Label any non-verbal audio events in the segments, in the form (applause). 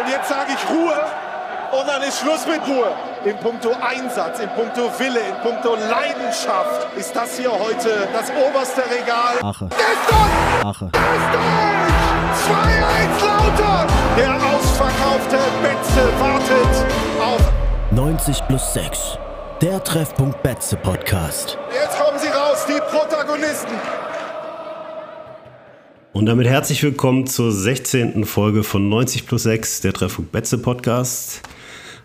Und jetzt sage ich Ruhe und dann ist Schluss mit Ruhe. In puncto Einsatz, in puncto Wille, in puncto Leidenschaft ist das hier heute das oberste Regal. Ache. Ist Ache. Ist durch! 2-1 Lautern! Der ausverkaufte Betze wartet auf 90 plus 6. Der Treffpunkt Betze Podcast. Jetzt kommen sie raus, die Protagonisten. Und damit herzlich willkommen zur 16. Folge von 90 plus 6, der Treffpunkt Betze Podcast.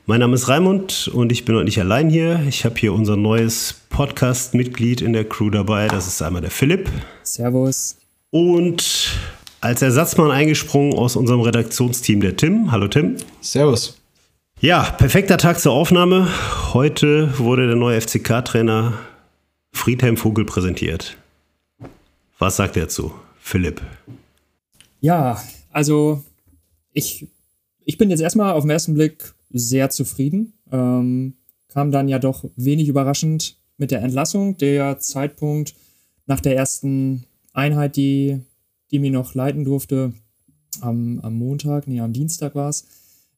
Mein Name ist Raimund und ich bin heute nicht allein hier. Ich habe hier unser neues Podcast-Mitglied in der Crew dabei. Das ist einmal der Philipp. Servus. Und als Ersatzmann eingesprungen aus unserem Redaktionsteam der Tim. Hallo Tim. Servus. Ja, perfekter Tag zur Aufnahme. Heute wurde der neue FCK-Trainer Friedhelm Vogel präsentiert. Was sagt er dazu? Philipp. Ja, also ich, ich bin jetzt erstmal auf den ersten Blick sehr zufrieden. Ähm, kam dann ja doch wenig überraschend mit der Entlassung. Der Zeitpunkt nach der ersten Einheit, die, die mir noch leiten durfte, am, am Montag, nee, am Dienstag war es.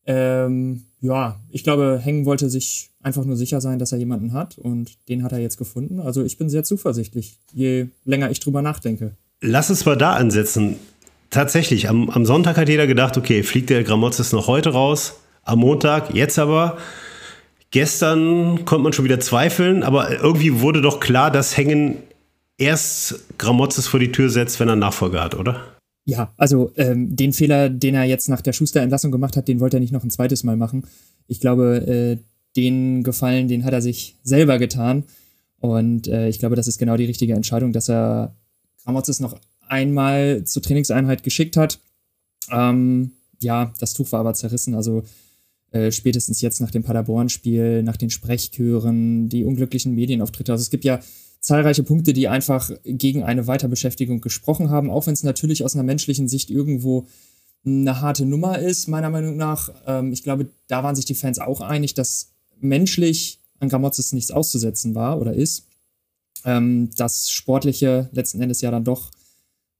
Ähm, ja, ich glaube, Hängen wollte sich einfach nur sicher sein, dass er jemanden hat und den hat er jetzt gefunden. Also ich bin sehr zuversichtlich, je länger ich drüber nachdenke. Lass uns mal da ansetzen. Tatsächlich, am, am Sonntag hat jeder gedacht, okay, fliegt der Gramotzes noch heute raus, am Montag, jetzt aber. Gestern konnte man schon wieder zweifeln, aber irgendwie wurde doch klar, dass Hängen erst Gramotzes vor die Tür setzt, wenn er Nachfolger hat, oder? Ja, also ähm, den Fehler, den er jetzt nach der Schuster-Entlassung gemacht hat, den wollte er nicht noch ein zweites Mal machen. Ich glaube, äh, den Gefallen, den hat er sich selber getan. Und äh, ich glaube, das ist genau die richtige Entscheidung, dass er Gramotzes noch einmal zur Trainingseinheit geschickt hat. Ähm, ja, das Tuch war aber zerrissen. Also äh, spätestens jetzt nach dem Paderborn-Spiel, nach den Sprechchören, die unglücklichen Medienauftritte. Also es gibt ja zahlreiche Punkte, die einfach gegen eine Weiterbeschäftigung gesprochen haben, auch wenn es natürlich aus einer menschlichen Sicht irgendwo eine harte Nummer ist, meiner Meinung nach. Ähm, ich glaube, da waren sich die Fans auch einig, dass menschlich an Gramotzes nichts auszusetzen war oder ist. Ähm, das Sportliche letzten Endes ja dann doch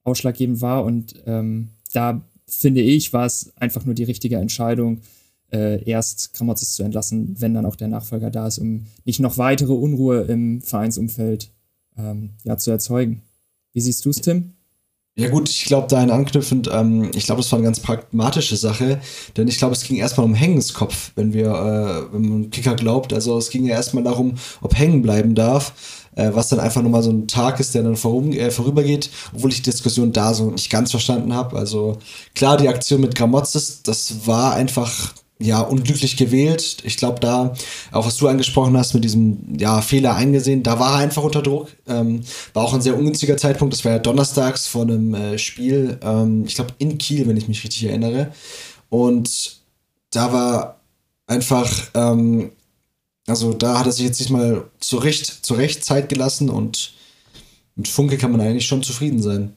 ausschlaggebend war und ähm, da finde ich, war es einfach nur die richtige Entscheidung, äh, erst Gramotzes zu entlassen, wenn dann auch der Nachfolger da ist, um nicht noch weitere Unruhe im Vereinsumfeld ähm, ja, zu erzeugen. Wie siehst du es, Tim? Ja gut, ich glaube, dahin anknüpfend, ähm, ich glaube, das war eine ganz pragmatische Sache, denn ich glaube, es ging erstmal um Hängenskopf, wenn wir, äh, wenn man Kicker glaubt. Also es ging ja erstmal darum, ob hängen bleiben darf, äh, was dann einfach nur mal so ein Tag ist, der dann vorum, äh, vorübergeht, obwohl ich die Diskussion da so nicht ganz verstanden habe. Also klar, die Aktion mit Gramotzes, das war einfach ja, unglücklich gewählt. Ich glaube, da, auch was du angesprochen hast, mit diesem ja, Fehler eingesehen, da war er einfach unter Druck. Ähm, war auch ein sehr ungünstiger Zeitpunkt. Das war ja donnerstags vor einem äh, Spiel, ähm, ich glaube, in Kiel, wenn ich mich richtig erinnere. Und da war einfach, ähm, also da hat er sich jetzt diesmal zurecht, zurecht Zeit gelassen und mit Funke kann man eigentlich schon zufrieden sein.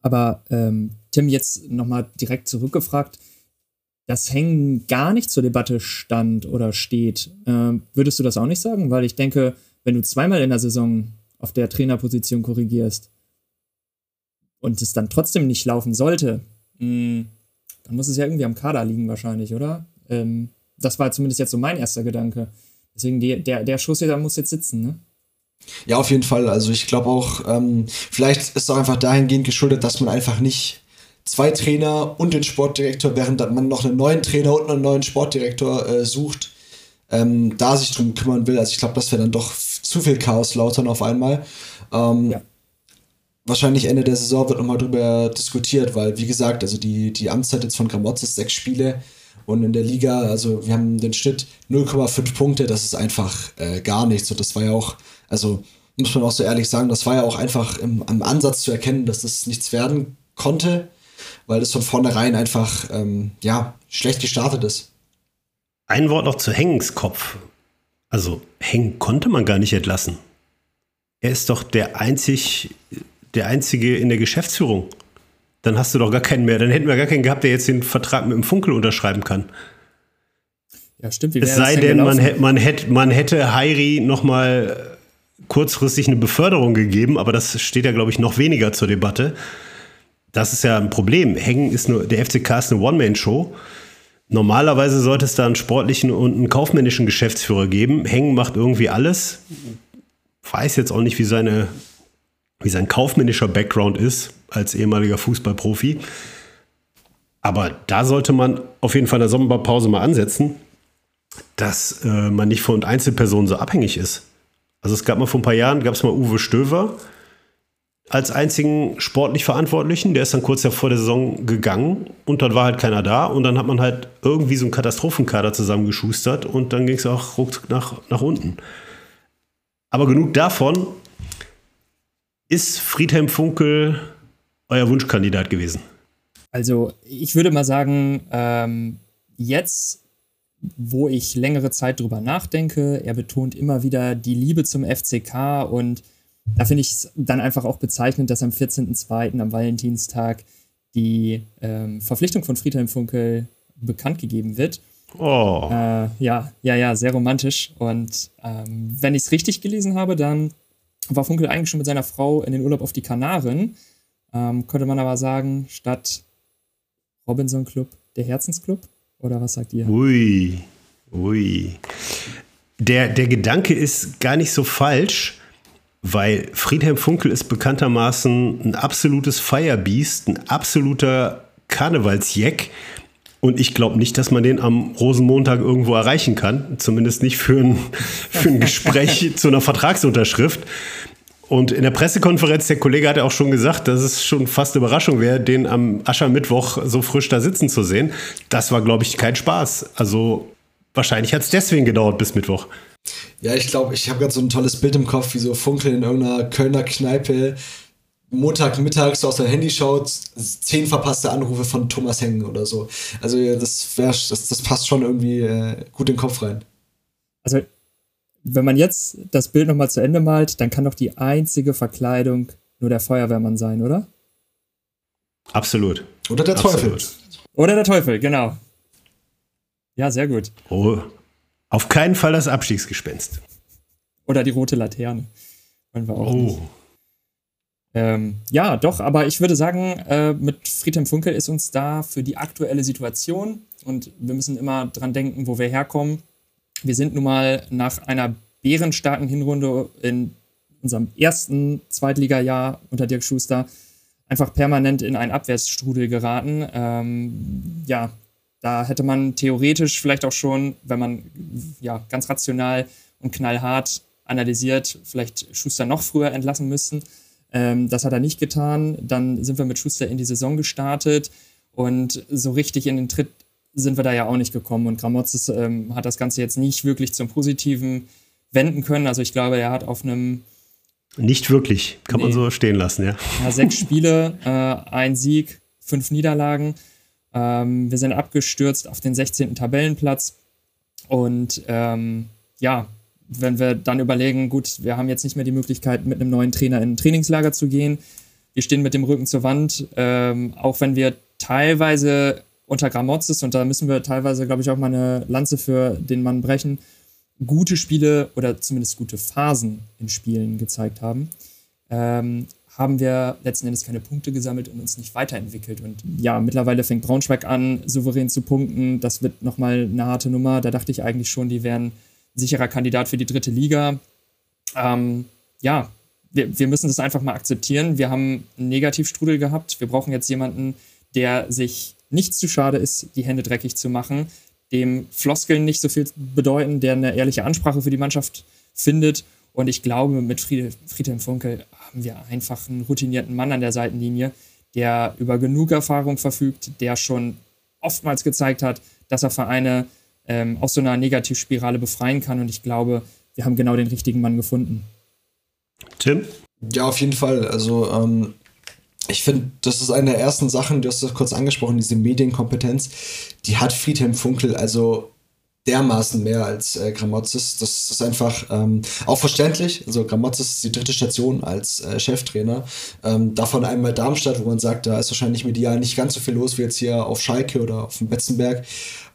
Aber ähm, Tim, jetzt nochmal direkt zurückgefragt das Hängen gar nicht zur Debatte stand oder steht, äh, würdest du das auch nicht sagen? Weil ich denke, wenn du zweimal in der Saison auf der Trainerposition korrigierst und es dann trotzdem nicht laufen sollte, mh, hm, dann muss es ja irgendwie am Kader liegen wahrscheinlich, oder? Ähm, das war zumindest jetzt so mein erster Gedanke. Deswegen, die, der, der Schuss hier, muss jetzt sitzen, ne? Ja, auf jeden Fall. Also ich glaube auch, ähm, vielleicht ist es auch einfach dahingehend geschuldet, dass man einfach nicht zwei Trainer und den Sportdirektor, während man noch einen neuen Trainer und einen neuen Sportdirektor äh, sucht, ähm, da sich drum kümmern will. Also ich glaube, das wäre dann doch zu viel Chaos lautern auf einmal. Ähm, ja. Wahrscheinlich Ende der Saison wird nochmal drüber diskutiert, weil, wie gesagt, also die, die Amtszeit jetzt von Gramotz ist sechs Spiele und in der Liga, also wir haben den Schnitt 0,5 Punkte, das ist einfach äh, gar nichts. Und das war ja auch, also muss man auch so ehrlich sagen, das war ja auch einfach im, am Ansatz zu erkennen, dass das nichts werden konnte weil es von vornherein einfach ähm, ja, schlecht gestartet ist. Ein Wort noch zu Hengengskopf. Also Hängen konnte man gar nicht entlassen. Er ist doch der einzig, der einzige in der Geschäftsführung. Dann hast du doch gar keinen mehr. Dann hätten wir gar keinen gehabt, der jetzt den Vertrag mit dem Funkel unterschreiben kann. Ja, stimmt. Wie es sei denn, man, man, hätte, man hätte Heiri noch mal kurzfristig eine Beförderung gegeben, aber das steht ja, glaube ich, noch weniger zur Debatte das ist ja ein Problem. Hängen ist nur, der FCK ist eine One-Man-Show. Normalerweise sollte es da einen sportlichen und einen kaufmännischen Geschäftsführer geben. Hängen macht irgendwie alles. Weiß jetzt auch nicht, wie, seine, wie sein kaufmännischer Background ist als ehemaliger Fußballprofi. Aber da sollte man auf jeden Fall in der Sommerpause mal ansetzen, dass äh, man nicht von Einzelpersonen so abhängig ist. Also es gab mal vor ein paar Jahren, gab es mal Uwe Stöver als einzigen sportlich Verantwortlichen. Der ist dann kurz vor der Saison gegangen und dann war halt keiner da und dann hat man halt irgendwie so einen Katastrophenkader zusammengeschustert und dann ging es auch ruck nach, nach unten. Aber genug davon. Ist Friedhelm Funkel euer Wunschkandidat gewesen? Also ich würde mal sagen, ähm, jetzt, wo ich längere Zeit drüber nachdenke, er betont immer wieder die Liebe zum FCK und da finde ich es dann einfach auch bezeichnend, dass am 14.02. am Valentinstag die ähm, Verpflichtung von Friedhelm Funkel bekannt gegeben wird. Oh. Äh, ja, ja, ja, sehr romantisch. Und ähm, wenn ich es richtig gelesen habe, dann war Funkel eigentlich schon mit seiner Frau in den Urlaub auf die Kanaren. Ähm, könnte man aber sagen, statt Robinson Club der Herzensclub? Oder was sagt ihr? Ui, ui. Der, der Gedanke ist gar nicht so falsch, weil Friedhelm Funkel ist bekanntermaßen ein absolutes Firebeast, ein absoluter Karnevalsjeck. Und ich glaube nicht, dass man den am Rosenmontag irgendwo erreichen kann. Zumindest nicht für ein, (laughs) für ein Gespräch (laughs) zu einer Vertragsunterschrift. Und in der Pressekonferenz, der Kollege hat ja auch schon gesagt, dass es schon fast eine Überraschung wäre, den am Aschermittwoch so frisch da sitzen zu sehen. Das war, glaube ich, kein Spaß. Also wahrscheinlich hat es deswegen gedauert bis Mittwoch. Ja, ich glaube, ich habe gerade so ein tolles Bild im Kopf, wie so Funkeln in irgendeiner Kölner Kneipe Montagmittag so aus dem Handy schaut, zehn verpasste Anrufe von Thomas Hengen oder so. Also das, wär, das, das passt schon irgendwie äh, gut in den Kopf rein. Also wenn man jetzt das Bild nochmal zu Ende malt, dann kann doch die einzige Verkleidung nur der Feuerwehrmann sein, oder? Absolut. Oder der Teufel. Oder der Teufel, genau. Ja, sehr gut. Oh, auf keinen Fall das Abstiegsgespenst. Oder die rote Laterne. Wollen wir auch oh. Ähm, ja, doch, aber ich würde sagen, äh, mit Friedhelm Funkel ist uns da für die aktuelle Situation und wir müssen immer dran denken, wo wir herkommen wir sind nun mal nach einer bärenstarken Hinrunde in unserem ersten Zweitliga-Jahr unter Dirk Schuster einfach permanent in einen Abwärtsstrudel geraten. Ähm, ja, da hätte man theoretisch vielleicht auch schon, wenn man ja ganz rational und knallhart analysiert, vielleicht Schuster noch früher entlassen müssen. Ähm, das hat er nicht getan. Dann sind wir mit Schuster in die Saison gestartet und so richtig in den Tritt sind wir da ja auch nicht gekommen. Und Gramozis ähm, hat das Ganze jetzt nicht wirklich zum Positiven wenden können. Also ich glaube, er hat auf einem nicht wirklich, kann nee. man so stehen lassen, ja. ja sechs (laughs) Spiele, äh, ein Sieg, fünf Niederlagen. Ähm, wir sind abgestürzt auf den 16. Tabellenplatz. Und ähm, ja, wenn wir dann überlegen, gut, wir haben jetzt nicht mehr die Möglichkeit, mit einem neuen Trainer in ein Trainingslager zu gehen. Wir stehen mit dem Rücken zur Wand, ähm, auch wenn wir teilweise unter Gramozis, und da müssen wir teilweise, glaube ich, auch mal eine Lanze für den Mann brechen, gute Spiele oder zumindest gute Phasen in Spielen gezeigt haben, ähm, haben wir letzten Endes keine Punkte gesammelt und uns nicht weiterentwickelt. Und ja, mittlerweile fängt Braunschweig an, souverän zu punkten. Das wird nochmal eine harte Nummer. Da dachte ich eigentlich schon, die wären sicherer Kandidat für die dritte Liga. Ähm, ja, wir, wir müssen das einfach mal akzeptieren. Wir haben einen Negativstrudel gehabt. Wir brauchen jetzt jemanden, der sich nicht zu schade ist, die Hände dreckig zu machen, dem Floskeln nicht so viel bedeuten, der eine ehrliche Ansprache für die Mannschaft findet. Und ich glaube, mit Fried Friedhelm Funkel haben wir einfach einen routinierten Mann an der Seitenlinie, der über genug Erfahrung verfügt, der schon oftmals gezeigt hat, dass er Vereine ähm, aus so einer Negativspirale befreien kann. Und ich glaube, wir haben genau den richtigen Mann gefunden. Tim? Ja, auf jeden Fall. Also ähm, ich finde, das ist eine der ersten Sachen, du hast das kurz angesprochen, diese Medienkompetenz, die hat Friedhelm Funkel also dermaßen mehr als äh, Gramozis. Das ist einfach ähm, auch verständlich. Also Gramozis ist die dritte Station als äh, Cheftrainer. Ähm, davon einmal Darmstadt, wo man sagt, da ist wahrscheinlich medial nicht ganz so viel los wie jetzt hier auf Schalke oder auf dem Betzenberg.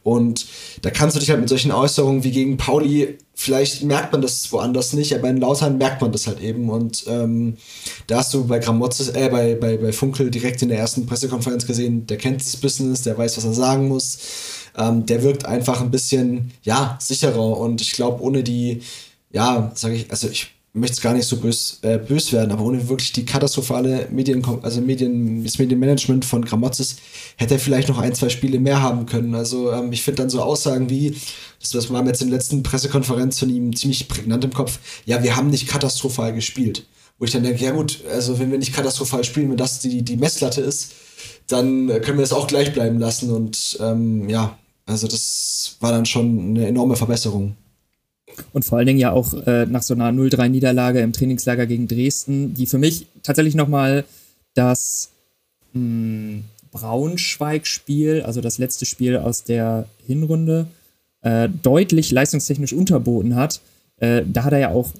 Und da kannst du dich halt mit solchen Äußerungen wie gegen Pauli, vielleicht merkt man das woanders nicht, aber in Lautern merkt man das halt eben. Und ähm, da hast du bei Gramozis, äh, bei, bei, bei Funkel direkt in der ersten Pressekonferenz gesehen, der kennt das Business, der weiß, was er sagen muss ähm, der wirkt einfach ein bisschen, ja, sicherer und ich glaube, ohne die, ja, sage ich, also ich möchte es gar nicht so bös, äh, bös werden, aber ohne wirklich die katastrophale Medien, also Medien, das Medienmanagement von Gramozis hätte er vielleicht noch ein, zwei Spiele mehr haben können. Also ähm, ich finde dann so Aussagen wie, das, das war jetzt in der letzten Pressekonferenz von ihm ziemlich prägnant im Kopf, ja, wir haben nicht katastrophal gespielt. Wo ich dann denke, ja gut, also wenn wir nicht katastrophal spielen, wenn das die, die Messlatte ist, dann können wir es auch gleich bleiben lassen und ähm, ja, also das war dann schon eine enorme Verbesserung. Und vor allen Dingen ja auch äh, nach so einer 0-3-Niederlage im Trainingslager gegen Dresden, die für mich tatsächlich nochmal das hm, Braunschweig-Spiel, also das letzte Spiel aus der Hinrunde, äh, deutlich leistungstechnisch unterboten hat. Äh, da hat er ja auch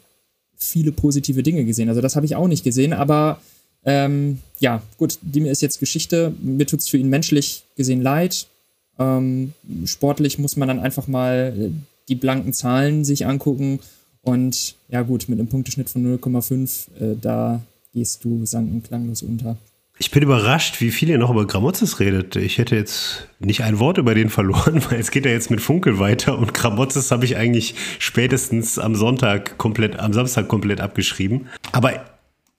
viele positive Dinge gesehen. Also das habe ich auch nicht gesehen, aber ähm, ja, gut, die mir ist jetzt Geschichte. Mir tut es für ihn menschlich gesehen leid. Ähm, sportlich muss man dann einfach mal äh, die blanken Zahlen sich angucken. Und ja gut, mit einem Punkteschnitt von 0,5, äh, da gehst du sang- und klanglos unter. Ich bin überrascht, wie viel ihr noch über Gramozis redet. Ich hätte jetzt nicht ein Wort über den verloren, (laughs) weil es geht ja jetzt mit Funkel weiter und Gramozis habe ich eigentlich spätestens am Sonntag komplett, am Samstag komplett abgeschrieben. Aber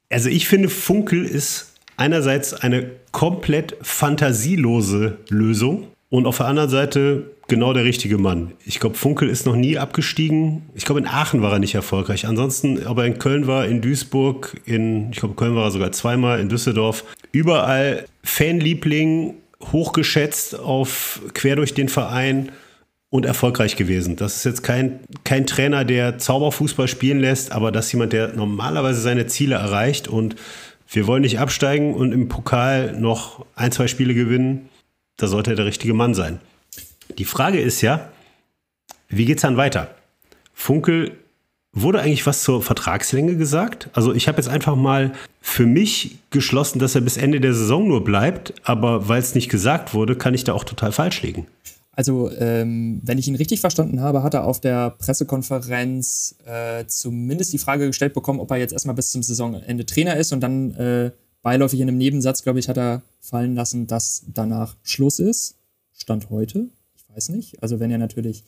also ich finde, Funkel ist einerseits eine komplett fantasielose Lösung. Und auf der anderen Seite genau der richtige Mann. Ich glaube, Funkel ist noch nie abgestiegen. Ich glaube, in Aachen war er nicht erfolgreich. Ansonsten, ob er in Köln war, in Duisburg, in, ich glaube, Köln war er sogar zweimal, in Düsseldorf. Überall Fanliebling, hochgeschätzt auf quer durch den Verein und erfolgreich gewesen. Das ist jetzt kein, kein Trainer, der Zauberfußball spielen lässt, aber das ist jemand, der normalerweise seine Ziele erreicht und wir wollen nicht absteigen und im Pokal noch ein, zwei Spiele gewinnen da sollte er der richtige Mann sein. Die Frage ist ja, wie geht es dann weiter? Funkel, wurde eigentlich was zur Vertragslänge gesagt? Also ich habe jetzt einfach mal für mich geschlossen, dass er bis Ende der Saison nur bleibt, aber weil es nicht gesagt wurde, kann ich da auch total falsch liegen. Also, ähm, wenn ich ihn richtig verstanden habe, hat er auf der Pressekonferenz äh, zumindest die Frage gestellt bekommen, ob er jetzt erstmal bis zum Saisonende Trainer ist und dann äh, beiläufig in einem Nebensatz, glaube ich, hat er fallen lassen, dass danach Schluss ist. Stand heute. Ich weiß nicht. Also wenn er natürlich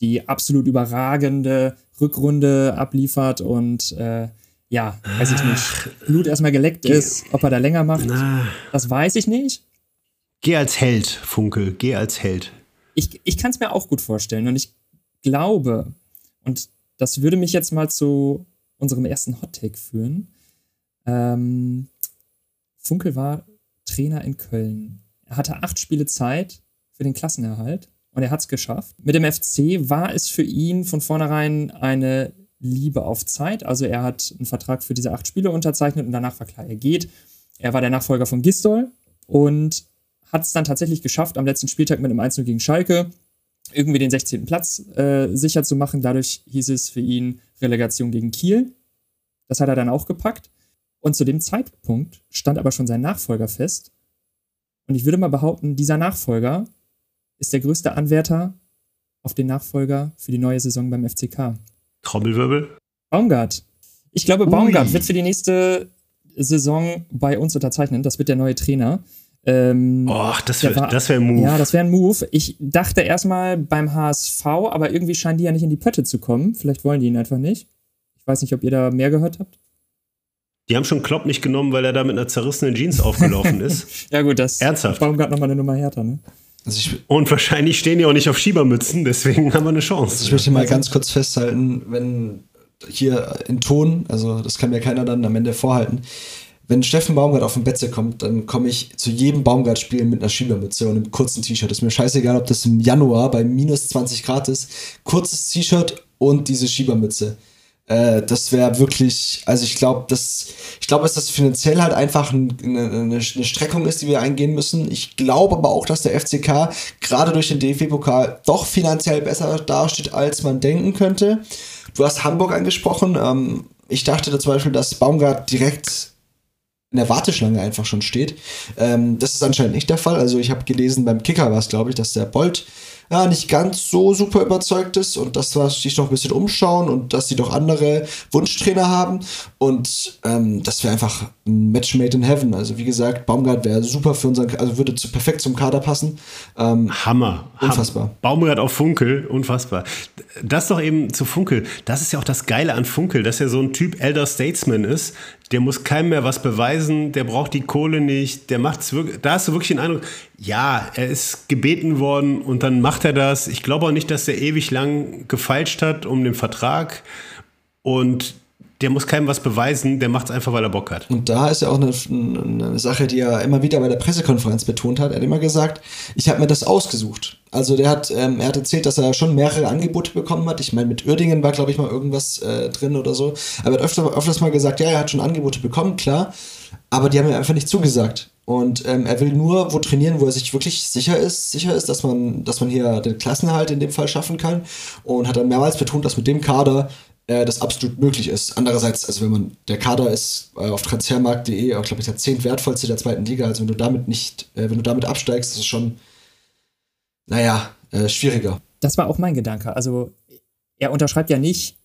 die absolut überragende Rückrunde abliefert und äh, ja, weiß ich nicht, Blut erstmal geleckt ist, ob er da länger macht, Na. das weiß ich nicht. Geh als Held, Funkel, geh als Held. Ich, ich kann es mir auch gut vorstellen und ich glaube, und das würde mich jetzt mal zu unserem ersten Hot Take führen. Ähm, Funkel war Trainer in Köln. Er hatte acht Spiele Zeit für den Klassenerhalt und er hat es geschafft. Mit dem FC war es für ihn von vornherein eine Liebe auf Zeit. Also er hat einen Vertrag für diese acht Spiele unterzeichnet und danach war klar, er geht. Er war der Nachfolger von Gistol und hat es dann tatsächlich geschafft, am letzten Spieltag mit einem 1 gegen Schalke irgendwie den 16. Platz äh, sicher zu machen. Dadurch hieß es für ihn Relegation gegen Kiel. Das hat er dann auch gepackt. Und zu dem Zeitpunkt stand aber schon sein Nachfolger fest. Und ich würde mal behaupten, dieser Nachfolger ist der größte Anwärter auf den Nachfolger für die neue Saison beim FCK. Trommelwirbel? Baumgart. Ich glaube, Baumgart Ui. wird für die nächste Saison bei uns unterzeichnen. Das wird der neue Trainer. Ähm, Och, das wäre wär ein Move. Ja, das wäre ein Move. Ich dachte erstmal beim HSV, aber irgendwie scheinen die ja nicht in die Pötte zu kommen. Vielleicht wollen die ihn einfach nicht. Ich weiß nicht, ob ihr da mehr gehört habt. Die haben schon Klopp nicht genommen, weil er da mit einer zerrissenen Jeans aufgelaufen ist. (laughs) ja, gut, das Ernsthaft. Baumgart nochmal eine Nummer härter, ne? Also und wahrscheinlich stehen die auch nicht auf Schiebermützen, deswegen haben wir eine Chance. Also ich möchte mal ganz kurz festhalten, wenn hier in Ton, also das kann mir keiner dann am Ende vorhalten, wenn Steffen Baumgart auf den Betze kommt, dann komme ich zu jedem Baumgart-Spiel mit einer Schiebermütze und einem kurzen T-Shirt. Ist mir scheißegal, ob das im Januar bei minus 20 Grad ist. Kurzes T-Shirt und diese Schiebermütze. Äh, das wäre wirklich, also ich glaube, das, ich glaube, dass das finanziell halt einfach ein, eine, eine, Streckung ist, die wir eingehen müssen. Ich glaube aber auch, dass der FCK gerade durch den DFB-Pokal doch finanziell besser dasteht, als man denken könnte. Du hast Hamburg angesprochen. Ähm, ich dachte da zum Beispiel, dass Baumgart direkt in der Warteschlange einfach schon steht. Ähm, das ist anscheinend nicht der Fall. Also ich habe gelesen, beim Kicker war es, glaube ich, dass der Bolt ja, nicht ganz so super überzeugt ist und dass wir sich noch ein bisschen umschauen und dass sie doch andere Wunschtrainer haben. Und ähm, das wäre einfach ein Match made in heaven. Also wie gesagt, Baumgart wäre super für unseren, also würde zu, perfekt zum Kader passen. Ähm, Hammer. Unfassbar. Hammer. Baumgart auf Funkel, unfassbar. Das doch eben zu Funkel. Das ist ja auch das Geile an Funkel, dass er so ein Typ Elder Statesman ist, der muss keinem mehr was beweisen, der braucht die Kohle nicht, der macht's wirklich, da hast du wirklich den Eindruck, ja, er ist gebeten worden und dann macht er das. Ich glaube auch nicht, dass er ewig lang gefeilscht hat um den Vertrag und der muss keinem was beweisen, der macht es einfach, weil er Bock hat. Und da ist ja auch eine, eine, Sache, die er immer wieder bei der Pressekonferenz betont hat. Er hat immer gesagt, ich habe mir das ausgesucht. Also der hat, ähm, er hat erzählt, dass er schon mehrere Angebote bekommen hat. Ich meine, mit Uerdingen war, glaube ich, mal irgendwas äh, drin oder so. Aber er hat öfter, öfters mal gesagt, ja, er hat schon Angebote bekommen, klar. Aber die haben ihm einfach nicht zugesagt. Und ähm, er will nur wo trainieren, wo er sich wirklich sicher ist, sicher ist, dass man, dass man hier den Klassenerhalt in dem Fall schaffen kann. Und hat dann mehrmals betont, dass mit dem Kader äh, das absolut möglich ist. Andererseits, also wenn man, der Kader ist äh, auf transfermarkt.de, glaube ich, der zehnt wertvollste der zweiten Liga. Also wenn du damit nicht, äh, wenn du damit absteigst, ist es schon, naja, äh, schwieriger. Das war auch mein Gedanke. Also er unterschreibt ja nicht,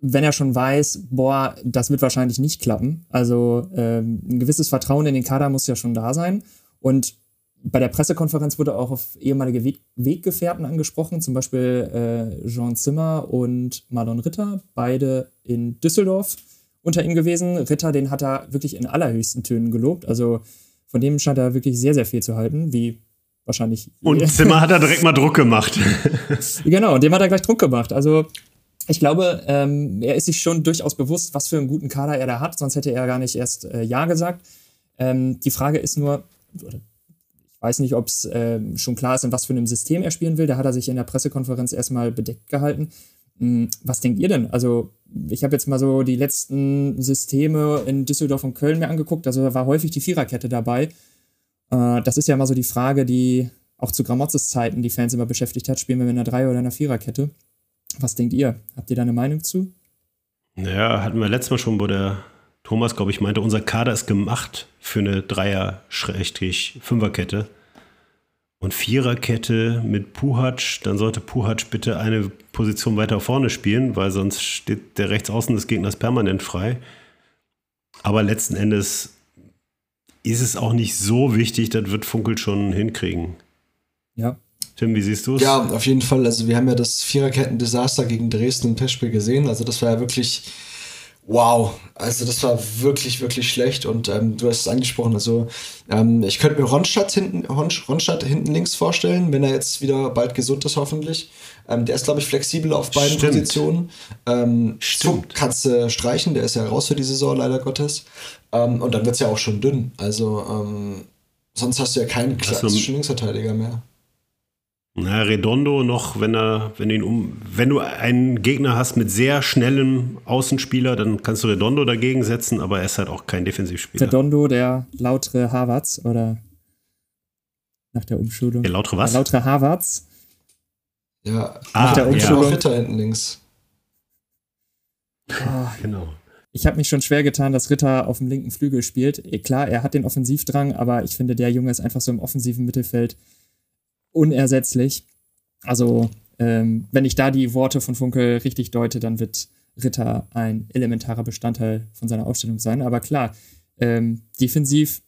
wenn er schon weiß, boah, das wird wahrscheinlich nicht klappen. Also ähm, ein gewisses Vertrauen in den Kader muss ja schon da sein. Und bei der Pressekonferenz wurde auch auf ehemalige Weg Weggefährten angesprochen, zum Beispiel äh, Jean Zimmer und Marlon Ritter, beide in Düsseldorf unter ihm gewesen. Ritter, den hat er wirklich in allerhöchsten Tönen gelobt. Also von dem scheint er wirklich sehr, sehr viel zu halten, wie wahrscheinlich. Und Zimmer hat er direkt mal Druck gemacht. (laughs) genau, dem hat er gleich Druck gemacht. Also ich glaube, ähm, er ist sich schon durchaus bewusst, was für einen guten Kader er da hat, sonst hätte er gar nicht erst äh, Ja gesagt. Ähm, die Frage ist nur, weiß nicht, ob es äh, schon klar ist, in was für einem System er spielen will. Da hat er sich in der Pressekonferenz erstmal bedeckt gehalten. Hm, was denkt ihr denn? Also, ich habe jetzt mal so die letzten Systeme in Düsseldorf und Köln mir angeguckt. Also, da war häufig die Viererkette dabei. Äh, das ist ja mal so die Frage, die auch zu Gramotzes Zeiten die Fans immer beschäftigt hat. Spielen wir mit einer Dreier- oder einer Viererkette? Was denkt ihr? Habt ihr da eine Meinung zu? Ja, hatten wir letztes Mal schon, wo der Thomas, glaube ich, meinte, unser Kader ist gemacht für eine Dreier-Fünferkette. Und Viererkette mit Puhac, dann sollte Puhac bitte eine Position weiter vorne spielen, weil sonst steht der Rechtsaußen des Gegners permanent frei. Aber letzten Endes ist es auch nicht so wichtig, das wird Funkel schon hinkriegen. Ja. Tim, wie siehst du es? Ja, auf jeden Fall. Also wir haben ja das Viererketten-Desaster gegen Dresden im Testspiel gesehen. Also das war ja wirklich Wow, also das war wirklich, wirklich schlecht und ähm, du hast es angesprochen, also ähm, ich könnte mir Ronstadt hinten, Ronstadt hinten links vorstellen, wenn er jetzt wieder bald gesund ist, hoffentlich. Ähm, der ist, glaube ich, flexibel auf beiden Stimmt. Positionen. Ähm, Stimmt. kannst du streichen, der ist ja raus für die Saison, leider Gottes. Ähm, und dann wird es ja auch schon dünn. Also ähm, sonst hast du ja keinen klassischen Linksverteidiger mehr. Na, Redondo noch, wenn er, wenn du ihn um, wenn du einen Gegner hast mit sehr schnellem Außenspieler, dann kannst du Redondo dagegen setzen, aber er ist halt auch kein Defensivspieler. Redondo, der lautere Harvards oder nach der Umschulung. Der lautere was? Der lautere Harvards. Ja, ah, nach der Umschulung. Ja. Ritter hinten links. Oh, genau. Ich habe mich schon schwer getan, dass Ritter auf dem linken Flügel spielt. Klar, er hat den Offensivdrang, aber ich finde, der Junge ist einfach so im offensiven Mittelfeld unersetzlich. Also, ähm, wenn ich da die Worte von Funkel richtig deute, dann wird Ritter ein elementarer Bestandteil von seiner Aufstellung sein. Aber klar, ähm, defensiv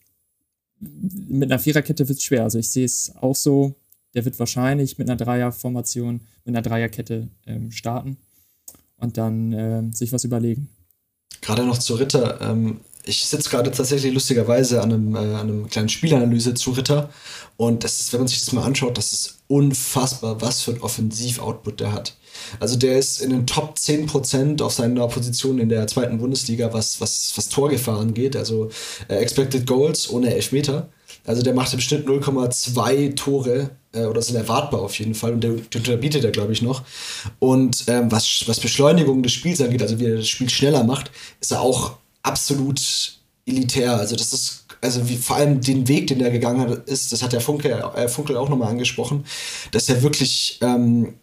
mit einer Viererkette wird es schwer. Also ich sehe es auch so, der wird wahrscheinlich mit einer Dreierformation, mit einer Dreierkette ähm, starten und dann ähm, sich was überlegen. Gerade noch zu Ritter. Ich sitze gerade tatsächlich lustigerweise an einem, äh, an einem kleinen Spielanalyse zu Ritter. Und das ist, wenn man sich das mal anschaut, das ist unfassbar, was für ein Offensiv-Output der hat. Also der ist in den Top 10% auf seiner Position in der zweiten Bundesliga, was, was, was Torgefahr angeht. Also äh, Expected Goals ohne Elfmeter. Also der macht im Schnitt 0,2 Tore äh, oder sind erwartbar auf jeden Fall und der, der unterbietet er, glaube ich, noch. Und ähm, was, was Beschleunigung des Spiels angeht, also wie er das Spiel schneller macht, ist er auch absolut elitär. Also das ist, also wie, vor allem den Weg, den er gegangen hat, ist, das hat der Funke, äh, Funkel auch nochmal angesprochen, dass er wirklich ähm,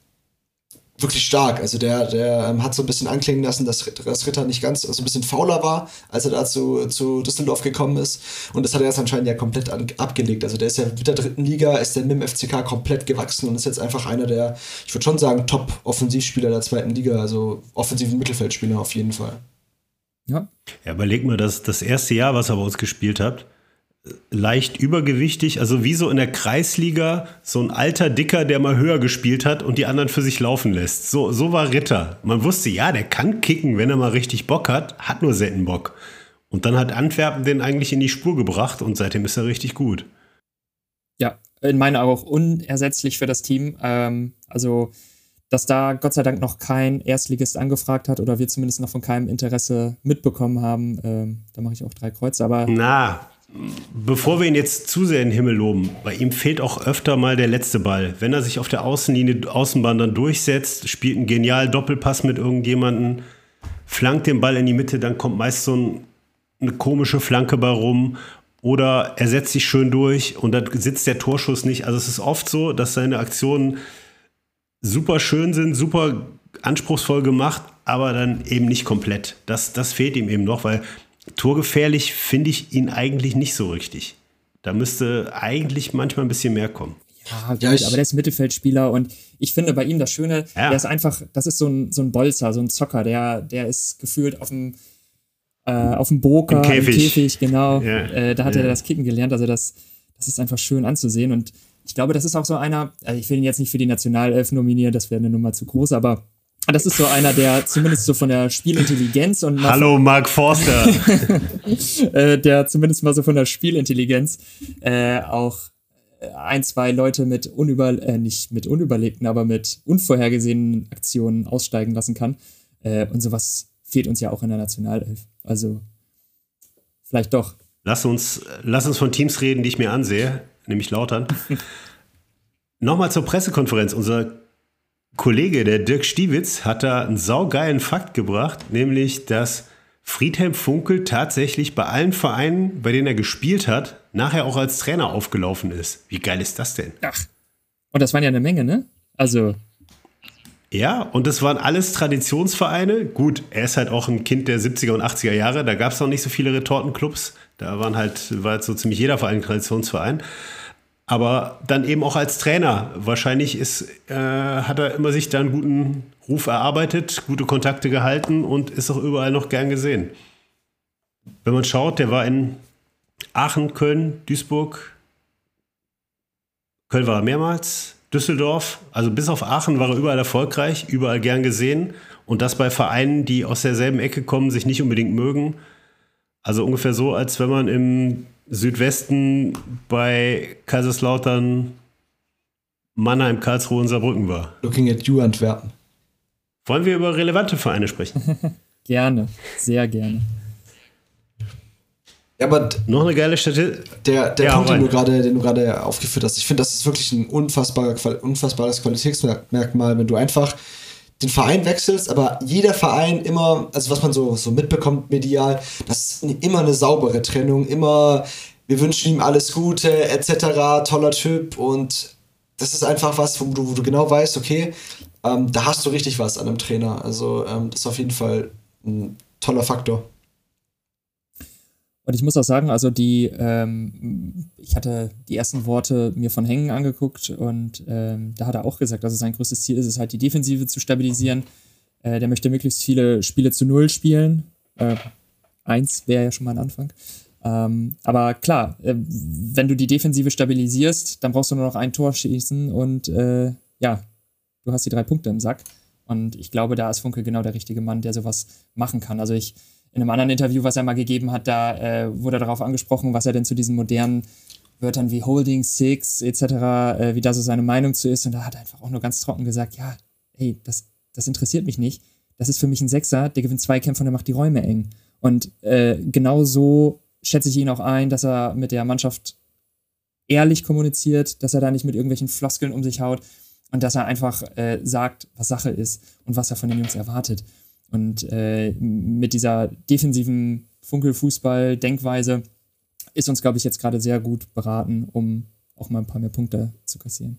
wirklich stark. Also der, der ähm, hat so ein bisschen anklingen lassen, dass, dass Ritter nicht ganz, also ein bisschen fauler war, als er da zu, zu Düsseldorf gekommen ist. Und das hat er jetzt anscheinend ja komplett an, abgelegt. Also der ist ja mit der dritten Liga, ist der mit dem FCK komplett gewachsen und ist jetzt einfach einer der, ich würde schon sagen, Top-Offensivspieler der zweiten Liga, also offensiven Mittelfeldspieler auf jeden Fall. Ja. Ja, überleg mal, das, das erste Jahr, was er bei uns gespielt hat, leicht übergewichtig, also wie so in der Kreisliga, so ein alter Dicker, der mal höher gespielt hat und die anderen für sich laufen lässt. So, so war Ritter. Man wusste, ja, der kann kicken, wenn er mal richtig Bock hat, hat nur selten Bock. Und dann hat Antwerpen den eigentlich in die Spur gebracht und seitdem ist er richtig gut. Ja, in meinen Augen auch unersetzlich für das Team. Ähm, also, dass da Gott sei Dank noch kein Erstligist angefragt hat oder wir zumindest noch von keinem Interesse mitbekommen haben, ähm, da mache ich auch drei Kreuze. Aber na, Bevor wir ihn jetzt zu sehr in den Himmel loben, bei ihm fehlt auch öfter mal der letzte Ball. Wenn er sich auf der Außenlinie, Außenbahn dann durchsetzt, spielt einen genialen Doppelpass mit irgendjemandem, flankt den Ball in die Mitte, dann kommt meist so ein, eine komische Flanke bei rum oder er setzt sich schön durch und dann sitzt der Torschuss nicht. Also es ist oft so, dass seine Aktionen super schön sind, super anspruchsvoll gemacht, aber dann eben nicht komplett. Das, das fehlt ihm eben noch, weil torgefährlich finde ich ihn eigentlich nicht so richtig. Da müsste eigentlich manchmal ein bisschen mehr kommen. Ja, gut, ja, aber der ist Mittelfeldspieler und ich finde bei ihm das Schöne, ja. der ist einfach, das ist so ein, so ein Bolzer, so ein Zocker, der, der ist gefühlt auf dem, äh, auf dem Boker, im Käfig, im Käfig genau. Ja. Äh, da hat er das Kicken gelernt, also das, das ist einfach schön anzusehen und ich glaube, das ist auch so einer, also ich will ihn jetzt nicht für die Nationalelf nominieren, das wäre eine Nummer zu groß, aber das ist so einer, der zumindest so von der Spielintelligenz und Hallo Mark Forster, (laughs) äh, der zumindest mal so von der Spielintelligenz äh, auch ein, zwei Leute mit unüber, äh, nicht mit unüberlegten, aber mit unvorhergesehenen Aktionen aussteigen lassen kann. Äh, und sowas fehlt uns ja auch in der Nationalelf. Also vielleicht doch. Lass uns, lass uns von Teams reden, die ich mir ansehe, nämlich Lautern. Nochmal zur Pressekonferenz. Unser Kollege, der Dirk Stiewitz, hat da einen saugeilen Fakt gebracht, nämlich, dass Friedhelm Funkel tatsächlich bei allen Vereinen, bei denen er gespielt hat, nachher auch als Trainer aufgelaufen ist. Wie geil ist das denn? Ach. Und das waren ja eine Menge, ne? Also. Ja, und das waren alles Traditionsvereine. Gut, er ist halt auch ein Kind der 70er und 80er Jahre. Da gab es noch nicht so viele Retortenclubs. Da waren halt, war halt so ziemlich jeder Verein ein Traditionsverein aber dann eben auch als Trainer. Wahrscheinlich ist, äh, hat er immer sich da einen guten Ruf erarbeitet, gute Kontakte gehalten und ist auch überall noch gern gesehen. Wenn man schaut, der war in Aachen, Köln, Duisburg. Köln war er mehrmals, Düsseldorf. Also bis auf Aachen war er überall erfolgreich, überall gern gesehen. Und das bei Vereinen, die aus derselben Ecke kommen, sich nicht unbedingt mögen. Also ungefähr so, als wenn man im Südwesten bei Kaiserslautern, Mannheim, Karlsruhe und Saarbrücken war. Looking at you, Antwerpen. Wollen wir über relevante Vereine sprechen? (laughs) gerne, sehr gerne. Ja, aber noch eine geile Statistik. Der, der ja, Punkt, den du, gerade, den du gerade aufgeführt hast, ich finde, das ist wirklich ein unfassbarer, unfassbares Qualitätsmerkmal, wenn du einfach den Verein wechselst, aber jeder Verein immer, also was man so, so mitbekommt medial, das ist immer eine saubere Trennung, immer wir wünschen ihm alles Gute, etc., toller Typ und das ist einfach was, wo du, wo du genau weißt, okay, ähm, da hast du richtig was an einem Trainer. Also ähm, das ist auf jeden Fall ein toller Faktor. Und ich muss auch sagen, also die, ähm, ich hatte die ersten Worte mir von Hängen angeguckt und ähm, da hat er auch gesagt, es sein größtes Ziel ist, es halt die Defensive zu stabilisieren. Äh, der möchte möglichst viele Spiele zu Null spielen. Äh, eins wäre ja schon mal ein Anfang. Ähm, aber klar, äh, wenn du die Defensive stabilisierst, dann brauchst du nur noch ein Tor schießen und äh, ja, du hast die drei Punkte im Sack. Und ich glaube, da ist Funke genau der richtige Mann, der sowas machen kann. Also ich in einem anderen Interview, was er mal gegeben hat, da äh, wurde darauf angesprochen, was er denn zu diesen modernen Wörtern wie Holding Six etc., äh, wie da so seine Meinung zu ist. Und da hat er einfach auch nur ganz trocken gesagt, ja, hey, das, das interessiert mich nicht. Das ist für mich ein Sechser, der gewinnt zwei Kämpfe und der macht die Räume eng. Und äh, genau so schätze ich ihn auch ein, dass er mit der Mannschaft ehrlich kommuniziert, dass er da nicht mit irgendwelchen Floskeln um sich haut und dass er einfach äh, sagt, was Sache ist und was er von den Jungs erwartet. Und äh, mit dieser defensiven Funkelfußball-Denkweise ist uns, glaube ich, jetzt gerade sehr gut beraten, um auch mal ein paar mehr Punkte zu kassieren.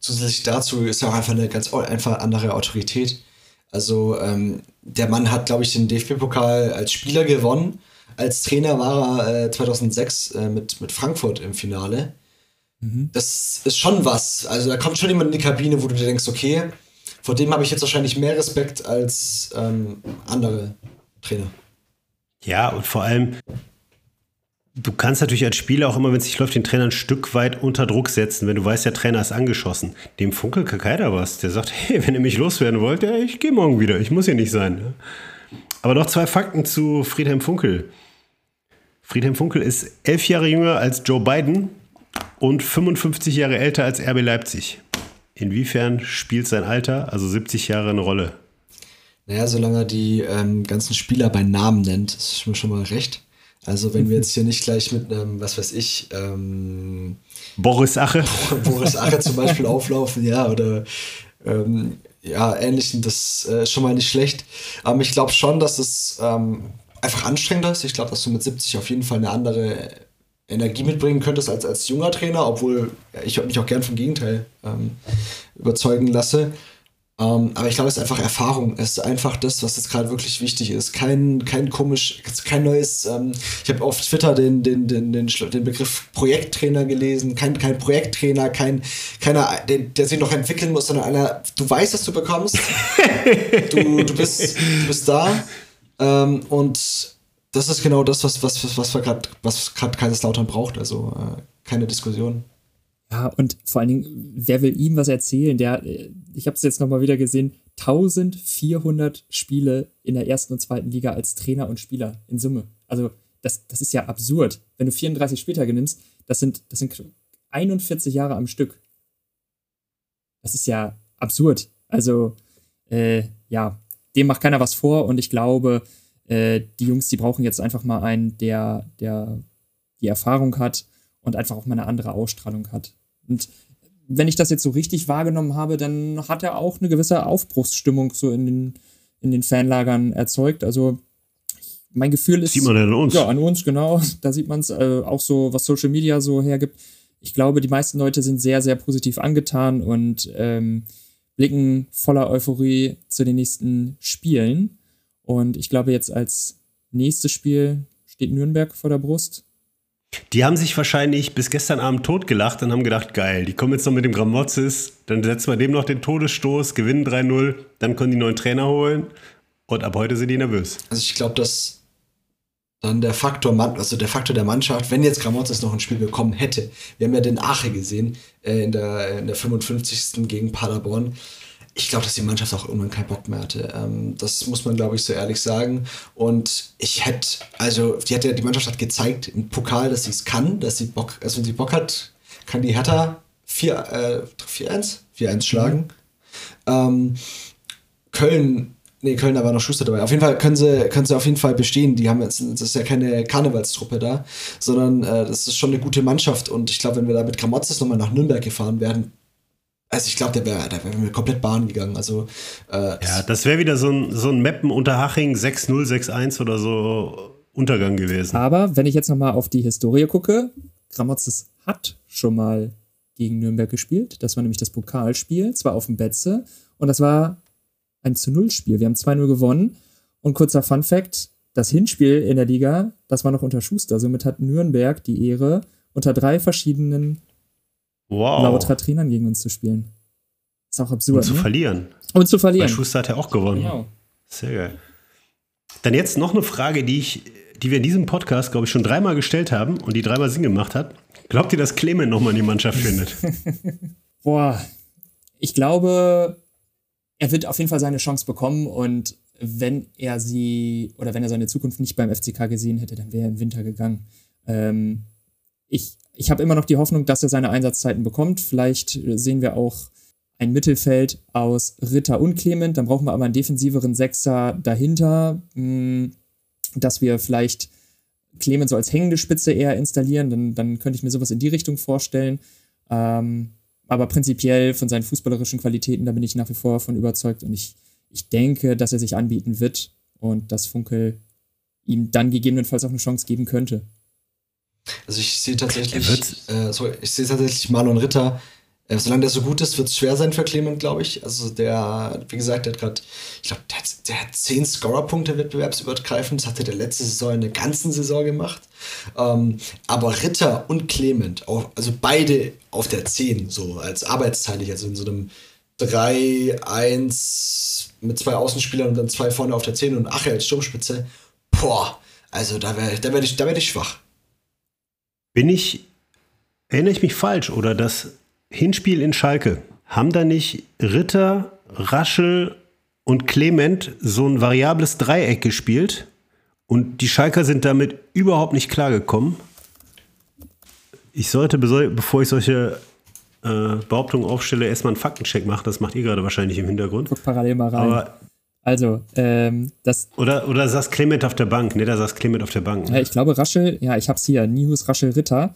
Zusätzlich dazu ist auch einfach eine ganz einfach andere Autorität. Also ähm, der Mann hat, glaube ich, den DFB-Pokal als Spieler gewonnen. Als Trainer war er äh, 2006 äh, mit, mit Frankfurt im Finale. Mhm. Das ist schon was. Also da kommt schon jemand in die Kabine, wo du dir denkst, okay, vor dem habe ich jetzt wahrscheinlich mehr Respekt als ähm, andere Trainer. Ja, und vor allem, du kannst natürlich als Spieler auch immer, wenn es nicht läuft, den Trainer ein Stück weit unter Druck setzen, wenn du weißt, der Trainer ist angeschossen. Dem funkelt keiner was. Der sagt, (laughs) hey, wenn ihr mich loswerden wollt, ja, ich gehe morgen wieder. Ich muss hier nicht sein. Aber noch zwei Fakten zu Friedhelm Funkel. Friedhelm Funkel ist elf Jahre jünger als Joe Biden und 55 Jahre älter als RB Leipzig. Inwiefern spielt sein Alter, also 70 Jahre, eine Rolle? Naja, solange er die ähm, ganzen Spieler bei Namen nennt, ist mir schon mal recht. Also wenn wir jetzt hier nicht gleich mit einem, was weiß ich, ähm, Boris Ache. Boris Ache zum Beispiel (laughs) auflaufen, ja, oder ähm, ja, ähnlichen, das äh, ist schon mal nicht schlecht. Aber ich glaube schon, dass es ähm, einfach anstrengender ist. Ich glaube, dass du mit 70 auf jeden Fall eine andere Energie mitbringen könntest als, als junger Trainer, obwohl ich mich auch gern vom Gegenteil ähm, überzeugen lasse. Ähm, aber ich glaube, es ist einfach Erfahrung. Es ist einfach das, was jetzt gerade wirklich wichtig ist. Kein, kein komisch, kein neues. Ähm, ich habe auf Twitter den, den, den, den, den Begriff Projekttrainer gelesen. Kein, kein Projekttrainer, kein, keiner, der, der sich noch entwickeln muss, sondern einer, du weißt, was du bekommst. (laughs) du, du, bist, du bist da. Ähm, und das ist genau das, was, was, was, gerade was gerade Kaiserslautern braucht. Also äh, keine Diskussion. Ja, und vor allen Dingen, wer will ihm was erzählen? Der, äh, ich habe es jetzt nochmal wieder gesehen, 1400 Spiele in der ersten und zweiten Liga als Trainer und Spieler in Summe. Also das, das ist ja absurd. Wenn du 34 Spieltage nimmst, das sind, das sind 41 Jahre am Stück. Das ist ja absurd. Also, äh, ja, dem macht keiner was vor und ich glaube, äh, die Jungs, die brauchen jetzt einfach mal einen, der, der die Erfahrung hat und einfach auch mal eine andere Ausstrahlung hat. Und wenn ich das jetzt so richtig wahrgenommen habe, dann hat er auch eine gewisse Aufbruchsstimmung so in den, in den Fanlagern erzeugt. Also mein Gefühl ist. Sieht man an uns. Ja, an uns, genau. (laughs) Da sieht man es äh, auch so, was Social Media so hergibt. Ich glaube, die meisten Leute sind sehr, sehr positiv angetan und ähm, blicken voller Euphorie zu den nächsten Spielen. Und ich glaube, jetzt als nächstes Spiel steht Nürnberg vor der Brust. Die haben sich wahrscheinlich bis gestern Abend totgelacht und haben gedacht, geil, die kommen jetzt noch mit dem Gramozis, dann setzen wir dem noch den Todesstoß, gewinnen 3-0, dann können die neuen Trainer holen und ab heute sind die nervös. Also ich glaube, dass dann der Faktor, also der Faktor der Mannschaft, wenn jetzt Gramozis noch ein Spiel bekommen hätte, wir haben ja den Ache gesehen äh, in, der, in der 55. gegen Paderborn, ich glaube, dass die Mannschaft auch irgendwann keinen Bock mehr hatte. Ähm, das muss man, glaube ich, so ehrlich sagen. Und ich hätte, also die, hat die Mannschaft hat gezeigt im Pokal, dass sie es kann, dass sie Bock, also wenn sie Bock hat, kann die Hertha 4-1 äh, 4-1 schlagen. Mhm. Ähm, Köln, nee, Köln, da war noch Schuster dabei. Auf jeden Fall können sie, können sie auf jeden Fall bestehen. Die haben jetzt, das ist ja keine Karnevalstruppe da, sondern äh, das ist schon eine gute Mannschaft. Und ich glaube, wenn wir da mit Gramotzes nochmal nach Nürnberg gefahren werden, also ich glaube, der wäre der wär komplett Bahn gegangen. Also, äh, ja, das wäre wieder so ein, so ein Mappen unter Haching 6-0, 6-1 oder so Untergang gewesen. Aber wenn ich jetzt nochmal auf die Historie gucke, Gramotzes hat schon mal gegen Nürnberg gespielt. Das war nämlich das Pokalspiel, zwar auf dem Betze. Und das war ein zu Null Spiel. Wir haben 2-0 gewonnen. Und kurzer Fun Fact: Das Hinspiel in der Liga, das war noch unter Schuster. Somit hat Nürnberg die Ehre, unter drei verschiedenen wow. lauter Trainern gegen uns zu spielen. Ist auch absurd. Und zu ne? verlieren. Und zu verlieren. Weil Schuster hat ja auch gewonnen. Genau. Sehr geil. Dann jetzt noch eine Frage, die, ich, die wir in diesem Podcast, glaube ich, schon dreimal gestellt haben und die dreimal Sinn gemacht hat. Glaubt ihr, dass Clement nochmal in die Mannschaft findet? (laughs) Boah, ich glaube, er wird auf jeden Fall seine Chance bekommen und wenn er sie oder wenn er seine Zukunft nicht beim FCK gesehen hätte, dann wäre er im Winter gegangen. Ähm, ich ich habe immer noch die Hoffnung, dass er seine Einsatzzeiten bekommt. Vielleicht sehen wir auch ein Mittelfeld aus Ritter und Clement. Dann brauchen wir aber einen defensiveren Sechser dahinter, hm, dass wir vielleicht Clemens so als hängende Spitze eher installieren, dann, dann könnte ich mir sowas in die Richtung vorstellen. Ähm, aber prinzipiell von seinen fußballerischen Qualitäten, da bin ich nach wie vor von überzeugt und ich, ich denke, dass er sich anbieten wird und dass Funkel ihm dann gegebenenfalls auch eine Chance geben könnte. Also ich sehe tatsächlich, äh, sorry, ich sehe tatsächlich Marlon Ritter äh, solange der so gut ist, wird es schwer sein für Clement, glaube ich. Also der, wie gesagt, der hat gerade, ich glaube, der, der, hat zehn Scorerpunkte wettbewerbsübergreifend. Das hat er der letzte Saison in der ganzen Saison gemacht. Ähm, aber Ritter und Clement, auch, also beide auf der 10, so als arbeitsteilig, also in so einem 3-1 mit zwei Außenspielern und dann zwei vorne auf der 10 und Ache als Sturmspitze. Boah, also da werde da werd ich, werd ich schwach. Bin ich, erinnere ich mich falsch oder das Hinspiel in Schalke, haben da nicht Ritter, Raschel und Clement so ein variables Dreieck gespielt? Und die Schalker sind damit überhaupt nicht klargekommen. Ich sollte, bevor ich solche äh, Behauptungen aufstelle, erstmal einen Faktencheck machen. Das macht ihr gerade wahrscheinlich im Hintergrund. Guck parallel mal rein. Aber also, ähm, das. Oder, oder saß Clement auf der Bank, ne? Da saß Clement auf der Bank. Ne? Ja, ich glaube, Raschel, ja, ich hab's hier, Nihus Raschel Ritter.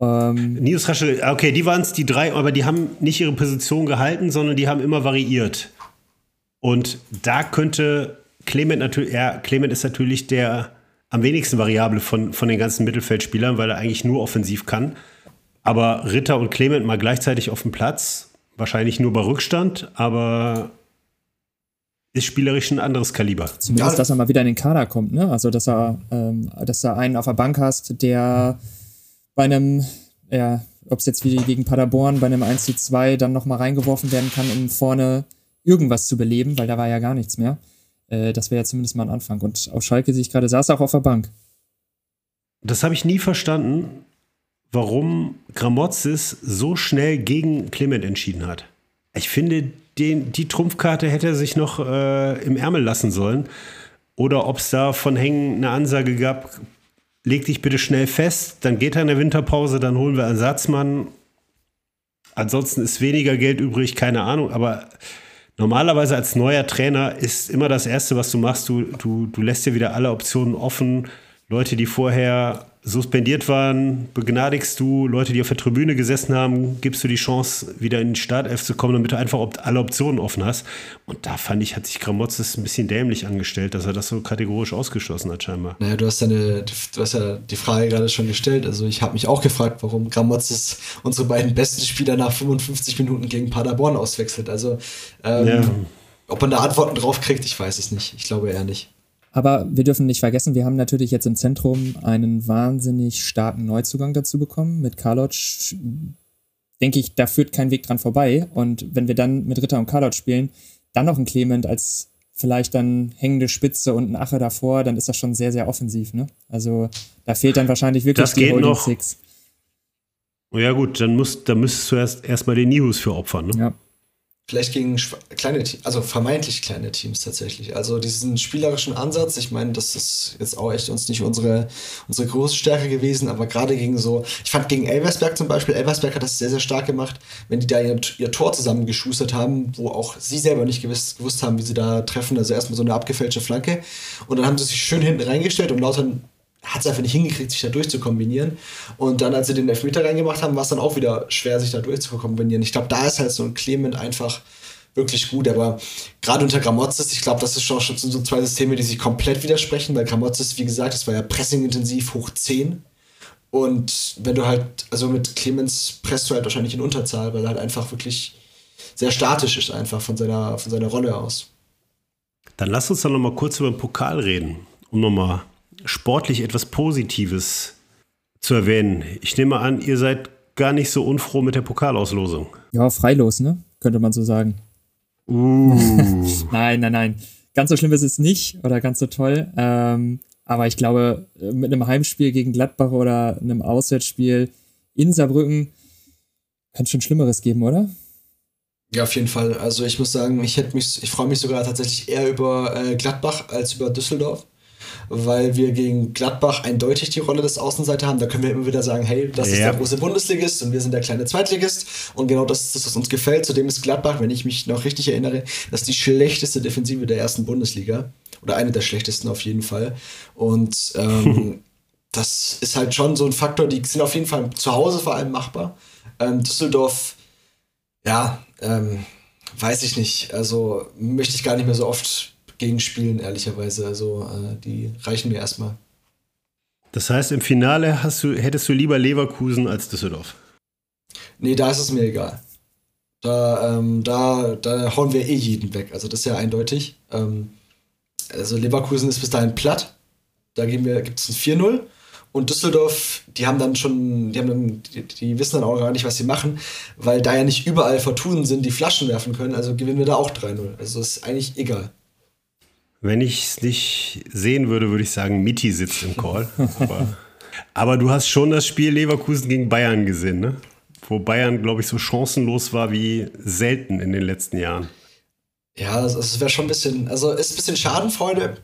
Ähm, Nius Raschel, okay, die waren es, die drei, aber die haben nicht ihre Position gehalten, sondern die haben immer variiert. Und da könnte Clement natürlich, ja, Clement ist natürlich der am wenigsten variable von, von den ganzen Mittelfeldspielern, weil er eigentlich nur offensiv kann. Aber Ritter und Clement mal gleichzeitig auf dem Platz, wahrscheinlich nur bei Rückstand, aber ist spielerisch ein anderes Kaliber. Zumindest, dass er mal wieder in den Kader kommt, ne? Also, dass er, ähm, dass er einen auf der Bank hast, der bei einem, ja, ob es jetzt wie gegen Paderborn bei einem 1 zu 2 dann nochmal reingeworfen werden kann, um vorne irgendwas zu beleben, weil da war ja gar nichts mehr. Äh, das wäre ja zumindest mal ein Anfang. Und auf Schalke sehe ich gerade, saß auch auf der Bank. Das habe ich nie verstanden, warum Gramozis so schnell gegen Clement entschieden hat. Ich finde, den, die Trumpfkarte hätte er sich noch äh, im Ärmel lassen sollen. Oder ob es da von Hängen eine Ansage gab, leg dich bitte schnell fest, dann geht er in der Winterpause, dann holen wir Ersatzmann. Ansonsten ist weniger Geld übrig, keine Ahnung, aber normalerweise als neuer Trainer ist immer das Erste, was du machst, du, du, du lässt dir wieder alle Optionen offen. Leute, die vorher suspendiert waren, begnadigst du Leute, die auf der Tribüne gesessen haben, gibst du die Chance, wieder in den Startelf zu kommen, damit du einfach alle Optionen offen hast. Und da fand ich, hat sich Gramozis ein bisschen dämlich angestellt, dass er das so kategorisch ausgeschlossen hat, scheinbar. Naja, du hast, deine, du hast ja die Frage gerade schon gestellt. Also ich habe mich auch gefragt, warum Gramozis unsere beiden besten Spieler nach 55 Minuten gegen Paderborn auswechselt. Also ähm, ja. ob man da Antworten drauf kriegt, ich weiß es nicht. Ich glaube eher nicht. Aber wir dürfen nicht vergessen, wir haben natürlich jetzt im Zentrum einen wahnsinnig starken Neuzugang dazu bekommen. Mit Karloc denke ich, da führt kein Weg dran vorbei. Und wenn wir dann mit Ritter und Karloc spielen, dann noch ein Clement als vielleicht dann hängende Spitze und ein Ache davor, dann ist das schon sehr, sehr offensiv. Ne? Also da fehlt dann wahrscheinlich wirklich das die Holding noch. Six. Ja gut, dann, musst, dann müsstest du erst erstmal den News für opfern. Ne? Ja. Vielleicht gegen kleine, also vermeintlich kleine Teams tatsächlich. Also diesen spielerischen Ansatz, ich meine, das ist jetzt auch echt uns nicht unsere, unsere große Stärke gewesen, aber gerade gegen so, ich fand gegen Elversberg zum Beispiel, Elversberg hat das sehr, sehr stark gemacht, wenn die da ihr, ihr Tor zusammengeschustert haben, wo auch sie selber nicht gewiss, gewusst haben, wie sie da treffen. Also erstmal so eine abgefälschte Flanke und dann haben sie sich schön hinten reingestellt und lauter hat es einfach nicht hingekriegt, sich da durchzukombinieren. Und dann, als sie den Elfmeter reingemacht haben, war es dann auch wieder schwer, sich da durchzukombinieren. Ich glaube, da ist halt so ein Clement einfach wirklich gut. Aber gerade unter Gramozis, ich glaube, das ist schon, schon so zwei Systeme, die sich komplett widersprechen, weil Gramozis, wie gesagt, das war ja pressing-intensiv hoch 10. Und wenn du halt, also mit Clemens presst du halt wahrscheinlich in Unterzahl, weil er halt einfach wirklich sehr statisch ist, einfach von seiner, von seiner Rolle aus. Dann lass uns doch noch mal kurz über den Pokal reden, um nochmal sportlich etwas Positives zu erwähnen. Ich nehme an, ihr seid gar nicht so unfroh mit der Pokalauslosung. Ja, freilos, ne? Könnte man so sagen. Uh. (laughs) nein, nein, nein. Ganz so schlimm ist es nicht oder ganz so toll. Ähm, aber ich glaube, mit einem Heimspiel gegen Gladbach oder einem Auswärtsspiel in Saarbrücken könnte es schon Schlimmeres geben, oder? Ja, auf jeden Fall. Also ich muss sagen, ich mich, ich freue mich sogar tatsächlich eher über äh, Gladbach als über Düsseldorf weil wir gegen Gladbach eindeutig die Rolle des Außenseiter haben. Da können wir immer wieder sagen, hey, das ja. ist der große Bundesligist und wir sind der kleine Zweitligist. Und genau das ist das, was uns gefällt. Zudem ist Gladbach, wenn ich mich noch richtig erinnere, das ist die schlechteste Defensive der ersten Bundesliga. Oder eine der schlechtesten auf jeden Fall. Und ähm, (laughs) das ist halt schon so ein Faktor, die sind auf jeden Fall zu Hause vor allem machbar. Ähm, Düsseldorf, ja, ähm, weiß ich nicht. Also möchte ich gar nicht mehr so oft gegenspielen, ehrlicherweise. Also äh, die reichen mir erstmal. Das heißt, im Finale hast du, hättest du lieber Leverkusen als Düsseldorf? Nee, da ist es mir egal. Da, ähm, da, da hauen wir eh jeden weg. Also das ist ja eindeutig. Ähm, also Leverkusen ist bis dahin platt. Da gibt es ein 4-0. Und Düsseldorf, die haben dann schon, die haben dann, die, die, wissen dann auch gar nicht, was sie machen, weil da ja nicht überall Fortunen sind, die Flaschen werfen können, also gewinnen wir da auch 3-0. Also ist eigentlich egal. Wenn ich es nicht sehen würde, würde ich sagen, Miti sitzt im Call. aber, aber, du hast schon das Spiel Leverkusen gegen Bayern gesehen, ne? Wo Bayern, glaube ich, so chancenlos war wie selten in den letzten Jahren. Ja, es wäre schon ein bisschen, also ist ein bisschen Schadenfreude,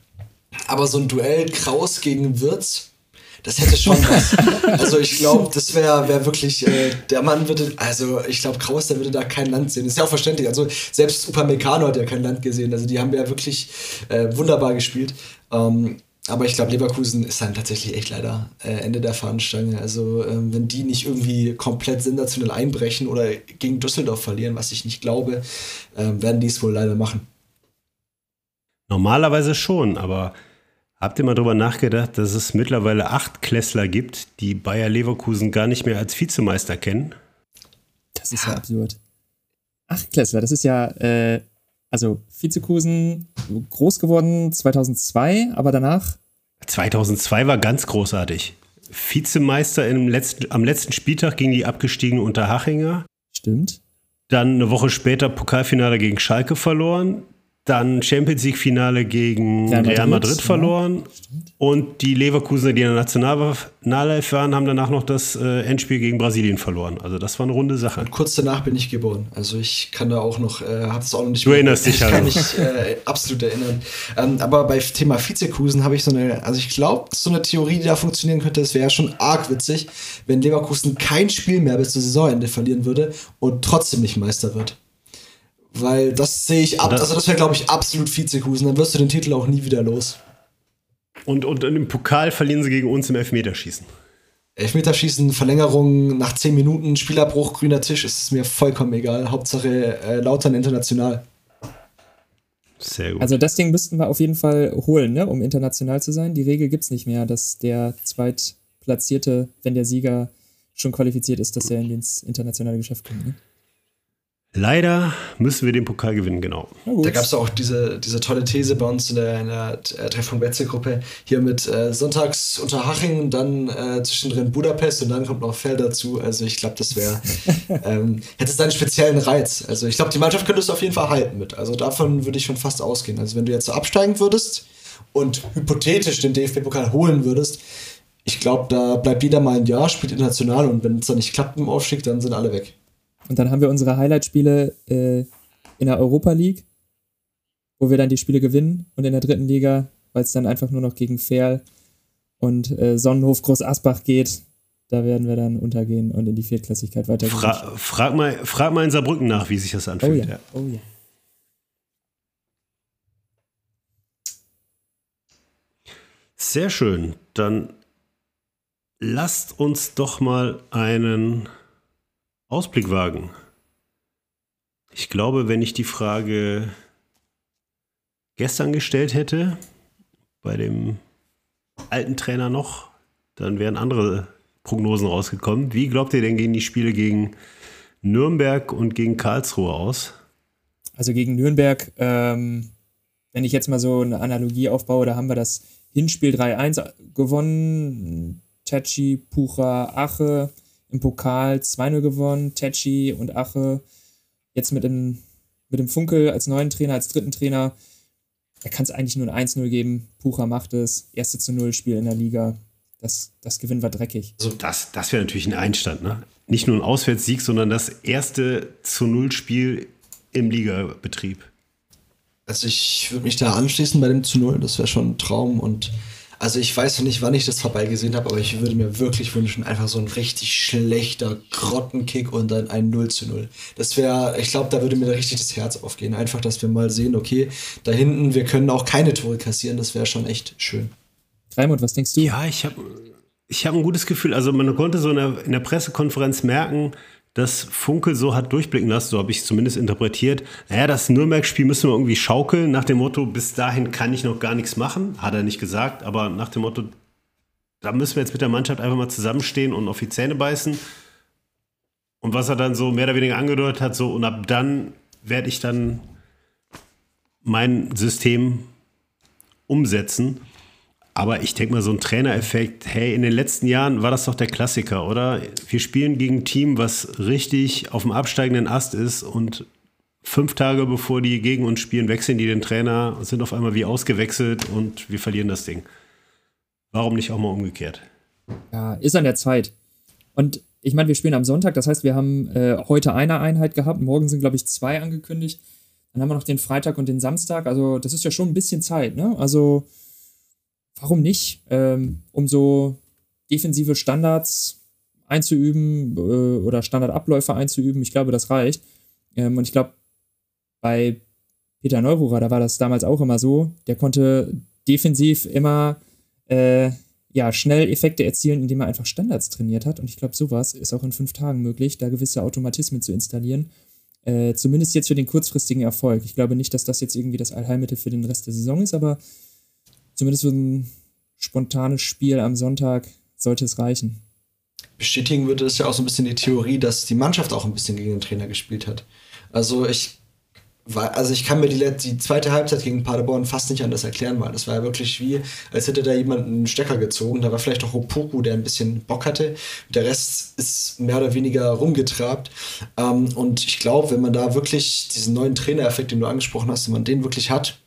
aber so ein Duell Kraus gegen Wirtz, das hätte schon (laughs) was. also ich glaube, das wäre wär wirklich, äh, der Mann würde, also ich glaube, Kraus, der würde da kein Land sehen. ist ja auch verständlich. Also selbst Upamecano hat ja kein Land gesehen. Also die haben ja wirklich äh, wunderbar gespielt. Ähm, aber ich glaube, Leverkusen ist dann tatsächlich echt leider äh, Ende der Fahnenstange. Also, ähm, wenn die nicht irgendwie komplett sensationell einbrechen oder gegen Düsseldorf verlieren, was ich nicht glaube, ähm, werden die es wohl leider machen. Normalerweise schon, aber Habt ihr mal darüber nachgedacht, dass es mittlerweile acht Klässler gibt, die Bayer Leverkusen gar nicht mehr als Vizemeister kennen? Das ist ja, ja absurd. Acht Klässler, das ist ja, äh, also Vizekusen groß geworden 2002, aber danach? 2002 war ganz großartig. Vizemeister im letzten, am letzten Spieltag gegen die abgestiegene Unterhachinger. Stimmt. Dann eine Woche später Pokalfinale gegen Schalke verloren. Dann Champions League-Finale gegen Real Madrid, Real Madrid verloren. Ja, und die Leverkusener, die in der Nationalelf waren, haben danach noch das äh, Endspiel gegen Brasilien verloren. Also das war eine runde Sache. Und kurz danach bin ich geboren. Also ich kann da auch noch, äh, habe es auch noch nicht Du erinnerst dich (laughs) Ich kann mich äh, absolut erinnern. Ähm, aber bei Thema Vizekusen habe ich so eine, also ich glaube, so eine Theorie, die da funktionieren könnte, es wäre schon arg witzig, wenn Leverkusen kein Spiel mehr bis zum Saisonende verlieren würde und trotzdem nicht Meister wird. Weil das sehe ich ab, also das wäre, glaube ich, absolut Vizekusen. Dann wirst du den Titel auch nie wieder los. Und, und im Pokal verlieren sie gegen uns im Elfmeterschießen. Elfmeterschießen, Verlängerung nach 10 Minuten, Spielabbruch, grüner Tisch, ist es mir vollkommen egal. Hauptsache äh, Lautern international. Sehr gut. Also das Ding müssten wir auf jeden Fall holen, ne, um international zu sein. Die Regel gibt es nicht mehr, dass der Zweitplatzierte, wenn der Sieger schon qualifiziert ist, dass er ins internationale Geschäft kommt. Ne? Leider müssen wir den Pokal gewinnen, genau. Da gab es auch diese, diese tolle These bei uns in der, in der äh, Treffung Betze-Gruppe. Hier mit äh, sonntags Unterhaching, dann äh, zwischendrin Budapest und dann kommt noch Fell dazu. Also ich glaube, das wäre, (laughs) ähm, hätte es einen speziellen Reiz. Also ich glaube, die Mannschaft könnte es auf jeden Fall halten mit. Also davon würde ich schon fast ausgehen. Also wenn du jetzt so absteigen würdest und hypothetisch den DFB-Pokal holen würdest, ich glaube, da bleibt jeder mal ein Jahr, spielt international und wenn es dann nicht klappt im Aufstieg, dann sind alle weg. Und dann haben wir unsere Highlight-Spiele äh, in der Europa League, wo wir dann die Spiele gewinnen und in der dritten Liga, weil es dann einfach nur noch gegen Ferl und äh, Sonnenhof Groß Asbach geht. Da werden wir dann untergehen und in die Viertklassigkeit weitergehen. Fra frag, mal, frag mal in Saarbrücken nach, wie sich das anfühlt. Oh ja. Oh ja. Sehr schön. Dann lasst uns doch mal einen Ausblick wagen. Ich glaube, wenn ich die Frage gestern gestellt hätte, bei dem alten Trainer noch, dann wären andere Prognosen rausgekommen. Wie glaubt ihr denn, gehen die Spiele gegen Nürnberg und gegen Karlsruhe aus? Also gegen Nürnberg, ähm, wenn ich jetzt mal so eine Analogie aufbaue, da haben wir das Hinspiel 3-1 gewonnen. Tachi, Pucha, Ache im Pokal 2-0 gewonnen. Tetschi und Ache jetzt mit dem, mit dem Funkel als neuen Trainer, als dritten Trainer. Da kann es eigentlich nur ein 1-0 geben. Pucher macht es. Erste zu Null Spiel in der Liga. Das, das Gewinn war dreckig. Also das, das wäre natürlich ein Einstand, ne? Nicht nur ein Auswärtssieg, sondern das erste zu Null Spiel im Ligabetrieb. Also ich würde mich da anschließen bei dem zu Null. Das wäre schon ein Traum und also ich weiß noch nicht, wann ich das vorbeigesehen habe, aber ich würde mir wirklich wünschen, einfach so ein richtig schlechter Grottenkick und dann ein 0 zu 0. Das wäre, ich glaube, da würde mir da richtig das Herz aufgehen. Einfach, dass wir mal sehen, okay, da hinten, wir können auch keine Tore kassieren, das wäre schon echt schön. Raimund, was denkst du? Ja, ich habe ich habe ein gutes Gefühl. Also man konnte so in der, in der Pressekonferenz merken, dass Funkel so hat durchblicken lassen, so habe ich es zumindest interpretiert. Naja, das Nürnberg-Spiel müssen wir irgendwie schaukeln, nach dem Motto, bis dahin kann ich noch gar nichts machen. Hat er nicht gesagt, aber nach dem Motto, da müssen wir jetzt mit der Mannschaft einfach mal zusammenstehen und auf die Zähne beißen. Und was er dann so mehr oder weniger angedeutet hat, so, und ab dann werde ich dann mein System umsetzen. Aber ich denke mal, so ein Trainereffekt, hey, in den letzten Jahren war das doch der Klassiker, oder? Wir spielen gegen ein Team, was richtig auf dem absteigenden Ast ist und fünf Tage bevor die gegen uns spielen, wechseln die den Trainer und sind auf einmal wie ausgewechselt und wir verlieren das Ding. Warum nicht auch mal umgekehrt? Ja, ist an der Zeit. Und ich meine, wir spielen am Sonntag, das heißt, wir haben äh, heute eine Einheit gehabt, morgen sind, glaube ich, zwei angekündigt. Dann haben wir noch den Freitag und den Samstag. Also, das ist ja schon ein bisschen Zeit, ne? Also, warum nicht? Ähm, um so defensive Standards einzuüben äh, oder Standardabläufe einzuüben, ich glaube, das reicht. Ähm, und ich glaube, bei Peter Neururer, da war das damals auch immer so, der konnte defensiv immer äh, ja, schnell Effekte erzielen, indem er einfach Standards trainiert hat. Und ich glaube, sowas ist auch in fünf Tagen möglich, da gewisse Automatismen zu installieren. Äh, zumindest jetzt für den kurzfristigen Erfolg. Ich glaube nicht, dass das jetzt irgendwie das Allheilmittel für den Rest der Saison ist, aber zumindest für ein spontanes Spiel am Sonntag sollte es reichen. Bestätigen würde es ja auch so ein bisschen die Theorie, dass die Mannschaft auch ein bisschen gegen den Trainer gespielt hat. Also ich also ich kann mir die, die zweite Halbzeit gegen Paderborn fast nicht anders erklären, weil das war ja wirklich wie, als hätte da jemand einen Stecker gezogen. Da war vielleicht auch Opoku, der ein bisschen Bock hatte. Der Rest ist mehr oder weniger rumgetrabt. Ähm, und ich glaube, wenn man da wirklich diesen neuen Trainereffekt, den du angesprochen hast, wenn man den wirklich hat,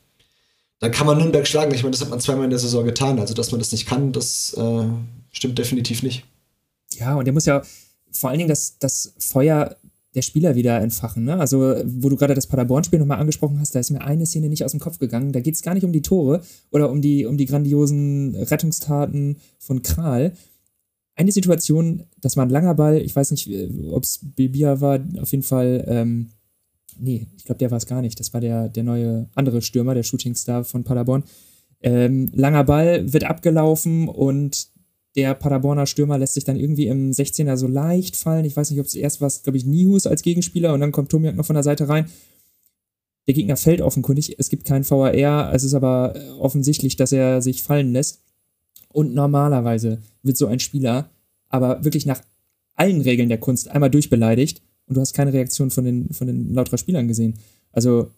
dann kann man Nürnberg schlagen. Ich meine, das hat man zweimal in der Saison getan. Also, dass man das nicht kann, das äh, stimmt definitiv nicht. Ja, und der muss ja vor allen Dingen das, das Feuer der Spieler wieder entfachen. Ne? Also, wo du gerade das Paderborn-Spiel nochmal angesprochen hast, da ist mir eine Szene nicht aus dem Kopf gegangen. Da geht es gar nicht um die Tore oder um die, um die grandiosen Rettungstaten von Kral. Eine Situation, das war ein langer Ball, ich weiß nicht, äh, ob es Bilbia war, auf jeden Fall, ähm, nee, ich glaube, der war es gar nicht. Das war der, der neue andere Stürmer, der Shootingstar von Paderborn. Ähm, langer Ball wird abgelaufen und der Paderborner Stürmer lässt sich dann irgendwie im 16er so leicht fallen. Ich weiß nicht, ob es erst war, glaube ich, Nihus als Gegenspieler und dann kommt Tomiak noch von der Seite rein. Der Gegner fällt offenkundig, es gibt keinen VAR, es ist aber äh, offensichtlich, dass er sich fallen lässt. Und normalerweise wird so ein Spieler aber wirklich nach allen Regeln der Kunst einmal durchbeleidigt und du hast keine Reaktion von den, von den lauterer Spielern gesehen. Also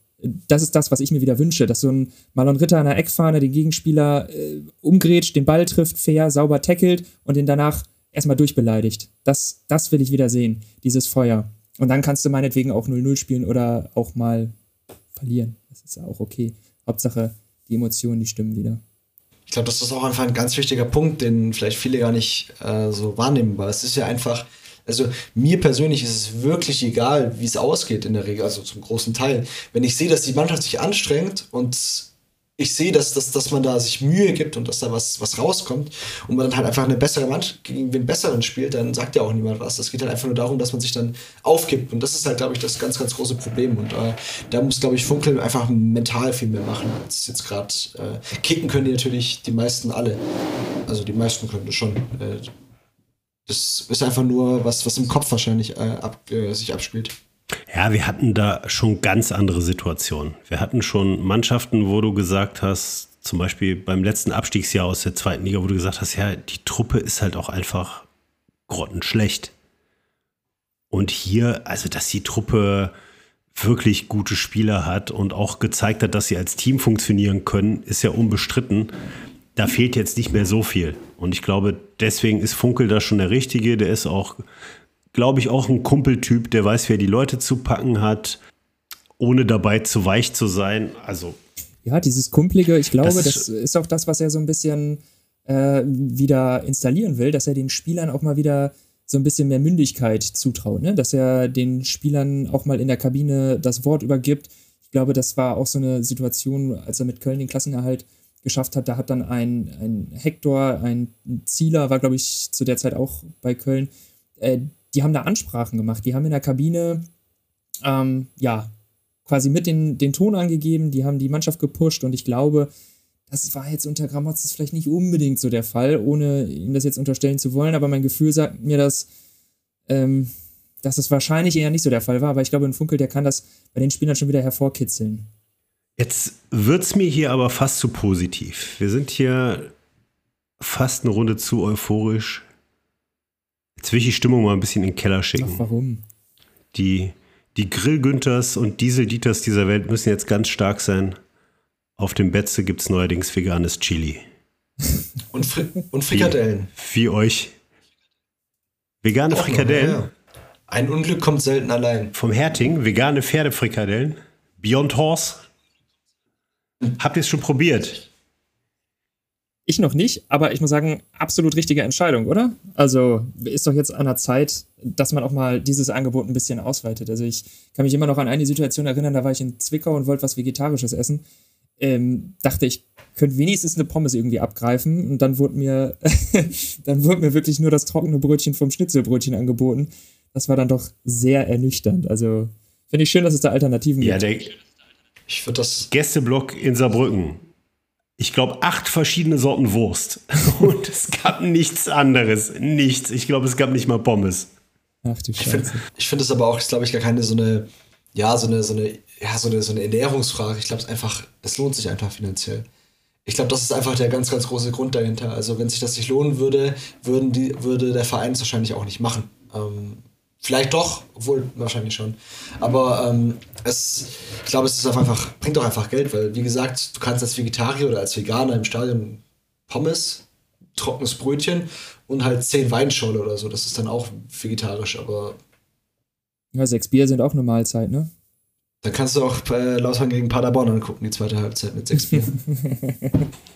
das ist das, was ich mir wieder wünsche, dass so ein Marlon Ritter an der Eckfahne den Gegenspieler äh, umgrätscht, den Ball trifft, fair, sauber tackelt und den danach erstmal durchbeleidigt. Das, das will ich wieder sehen, dieses Feuer. Und dann kannst du meinetwegen auch 0-0 spielen oder auch mal verlieren. Das ist ja auch okay. Hauptsache, die Emotionen, die stimmen wieder. Ich glaube, das ist auch einfach ein ganz wichtiger Punkt, den vielleicht viele gar nicht äh, so wahrnehmen, weil es ist ja einfach, also mir persönlich ist es wirklich egal, wie es ausgeht in der Regel, also zum großen Teil. Wenn ich sehe, dass die Mannschaft sich anstrengt und ich sehe, dass, dass, dass man da sich Mühe gibt und dass da was, was rauskommt und man dann halt einfach eine bessere Mannschaft gegen den Besseren spielt, dann sagt ja auch niemand was. Das geht halt einfach nur darum, dass man sich dann aufgibt. Und das ist halt, glaube ich, das ganz, ganz große Problem. Und äh, da muss, glaube ich, Funkel einfach mental viel mehr machen, als jetzt gerade äh, kicken können die natürlich die meisten alle. Also die meisten können das schon. Äh, das ist einfach nur was, was im Kopf wahrscheinlich äh, ab, äh, sich abspielt. Ja, wir hatten da schon ganz andere Situationen. Wir hatten schon Mannschaften, wo du gesagt hast, zum Beispiel beim letzten Abstiegsjahr aus der zweiten Liga, wo du gesagt hast, ja, die Truppe ist halt auch einfach grottenschlecht. Und hier, also dass die Truppe wirklich gute Spieler hat und auch gezeigt hat, dass sie als Team funktionieren können, ist ja unbestritten da fehlt jetzt nicht mehr so viel. Und ich glaube, deswegen ist Funkel da schon der Richtige. Der ist auch, glaube ich, auch ein Kumpeltyp, der weiß, wer die Leute zu packen hat, ohne dabei zu weich zu sein. Also. Ja, dieses Kumpelige, ich glaube, das, das ist auch das, was er so ein bisschen äh, wieder installieren will, dass er den Spielern auch mal wieder so ein bisschen mehr Mündigkeit zutraut, ne? dass er den Spielern auch mal in der Kabine das Wort übergibt. Ich glaube, das war auch so eine Situation, als er mit Köln den Klassenerhalt geschafft hat. Da hat dann ein, ein Hector, ein Zieler, war glaube ich zu der Zeit auch bei Köln, äh, die haben da Ansprachen gemacht. Die haben in der Kabine, ähm, ja, quasi mit den, den Ton angegeben, die haben die Mannschaft gepusht und ich glaube, Das war jetzt unter Gramozis vielleicht nicht unbedingt so der Fall, ohne ihm das jetzt unterstellen zu wollen, aber mein Gefühl sagt mir, dass, ähm, dass das wahrscheinlich eher nicht so der Fall war. Aber ich glaube, ein Funkel, der kann das bei den Spielern schon wieder hervorkitzeln. Jetzt wird es mir hier aber fast zu positiv. Wir sind hier fast eine Runde zu euphorisch. Jetzt will ich die Stimmung mal ein bisschen in den Keller schicken. Ach, warum? Die, die Grill-Günthers und Diesel-Dieters dieser Welt müssen jetzt ganz stark sein. Auf dem Betze gibt es neuerdings veganes Chili. (laughs) Und, Fri und Frikadellen. Wie, wie euch. Vegane Auch Frikadellen. ja. Ein Unglück kommt selten allein. Vom Herting, vegane Pferdefrikadellen. Beyond Horse. Habt ihr es schon probiert? Ich noch nicht, aber ich muss sagen, absolut richtige Entscheidung, oder? Also ist doch jetzt an der Zeit, dass man auch mal dieses Angebot ein bisschen ausweitet. Also ich kann mich immer noch an eine Situation erinnern, da war ich in Zwickau und wollte was Vegetarisches essen. Ähm, dachte ich, könnte wenigstens eine Pommes irgendwie abgreifen und dann wurde mir, (laughs) dann wurde mir wirklich nur das trockene Brötchen vom Schnitzelbrötchen angeboten. Das war dann doch sehr ernüchternd. Also finde ich schön, dass es da Alternativen Ja, gibt. der Ich würde das. Gästeblock in Saarbrücken. Ich glaube, acht verschiedene Sorten Wurst. (laughs) Und es gab nichts anderes. Nichts. Ich glaube, es gab nicht mal Pommes. Ach du Ich finde Scheiße. ich find aber auch, glaube ich, gar keine so eine, ja, so eine, so eine, ja, so eine, so eine Ernährungsfrage. Ich glaube es einfach, es lohnt sich einfach finanziell. Ich glaube, das ist einfach der ganz, ganz große Grund dahinter. Also, wenn sich das nicht lohnen würde, würden die, würde der Verein es wahrscheinlich auch nicht machen. Ähm, vielleicht doch, obwohl wahrscheinlich schon. Aber ähm, es, ich glaube, es ist einfach, bringt doch einfach Geld, weil, wie gesagt, du kannst als Vegetarier oder als Veganer im Stadion Pommes, trockenes Brötchen und halt zehn Weinschorle oder so. Das ist dann auch vegetarisch, aber Ja, sechs Bier sind auch eine Mahlzeit, ne? Dann kannst du auch äh, Lautern gegen Paderborn angucken, die zweite Halbzeit mit sechs Bier. (laughs)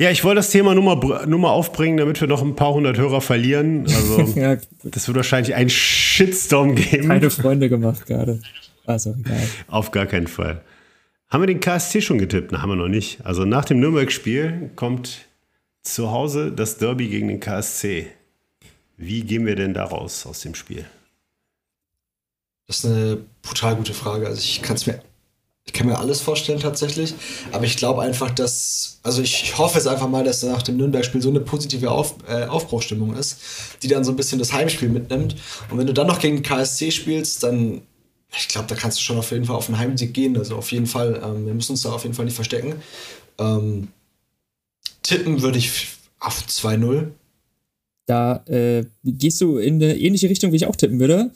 Ja, ich wollte das Thema nur mal, nur mal aufbringen, damit wir noch ein paar hundert Hörer verlieren. Also, (laughs) Ja, das wird wahrscheinlich einen Shitstorm geben. keine Freunde gemacht gerade. Auch egal. Auf gar keinen Fall. Haben wir den KSC schon getippt? Na, haben wir noch nicht. Also nach dem Nürnberg-Spiel kommt zu Hause das Derby gegen den KSC. Wie gehen wir denn da raus aus dem Spiel? Das ist eine brutal gute Frage. Also ich kann es mir, ich kann mir alles vorstellen tatsächlich, aber ich glaube einfach, dass, also ich hoffe es einfach mal, dass nach dem Nürnberg-Spiel so eine positive Auf, äh, Aufbruchstimmung ist, die dann so ein bisschen das Heimspiel mitnimmt. Und wenn du dann noch gegen KSC spielst, dann, ich glaube, da kannst du schon auf jeden Fall auf einen Heimsieg gehen. Also auf jeden Fall, ähm, wir müssen uns da auf jeden Fall nicht verstecken. Ähm, tippen würde ich auf 2-0. Da äh, gehst du in eine ähnliche Richtung, wie ich auch tippen würde.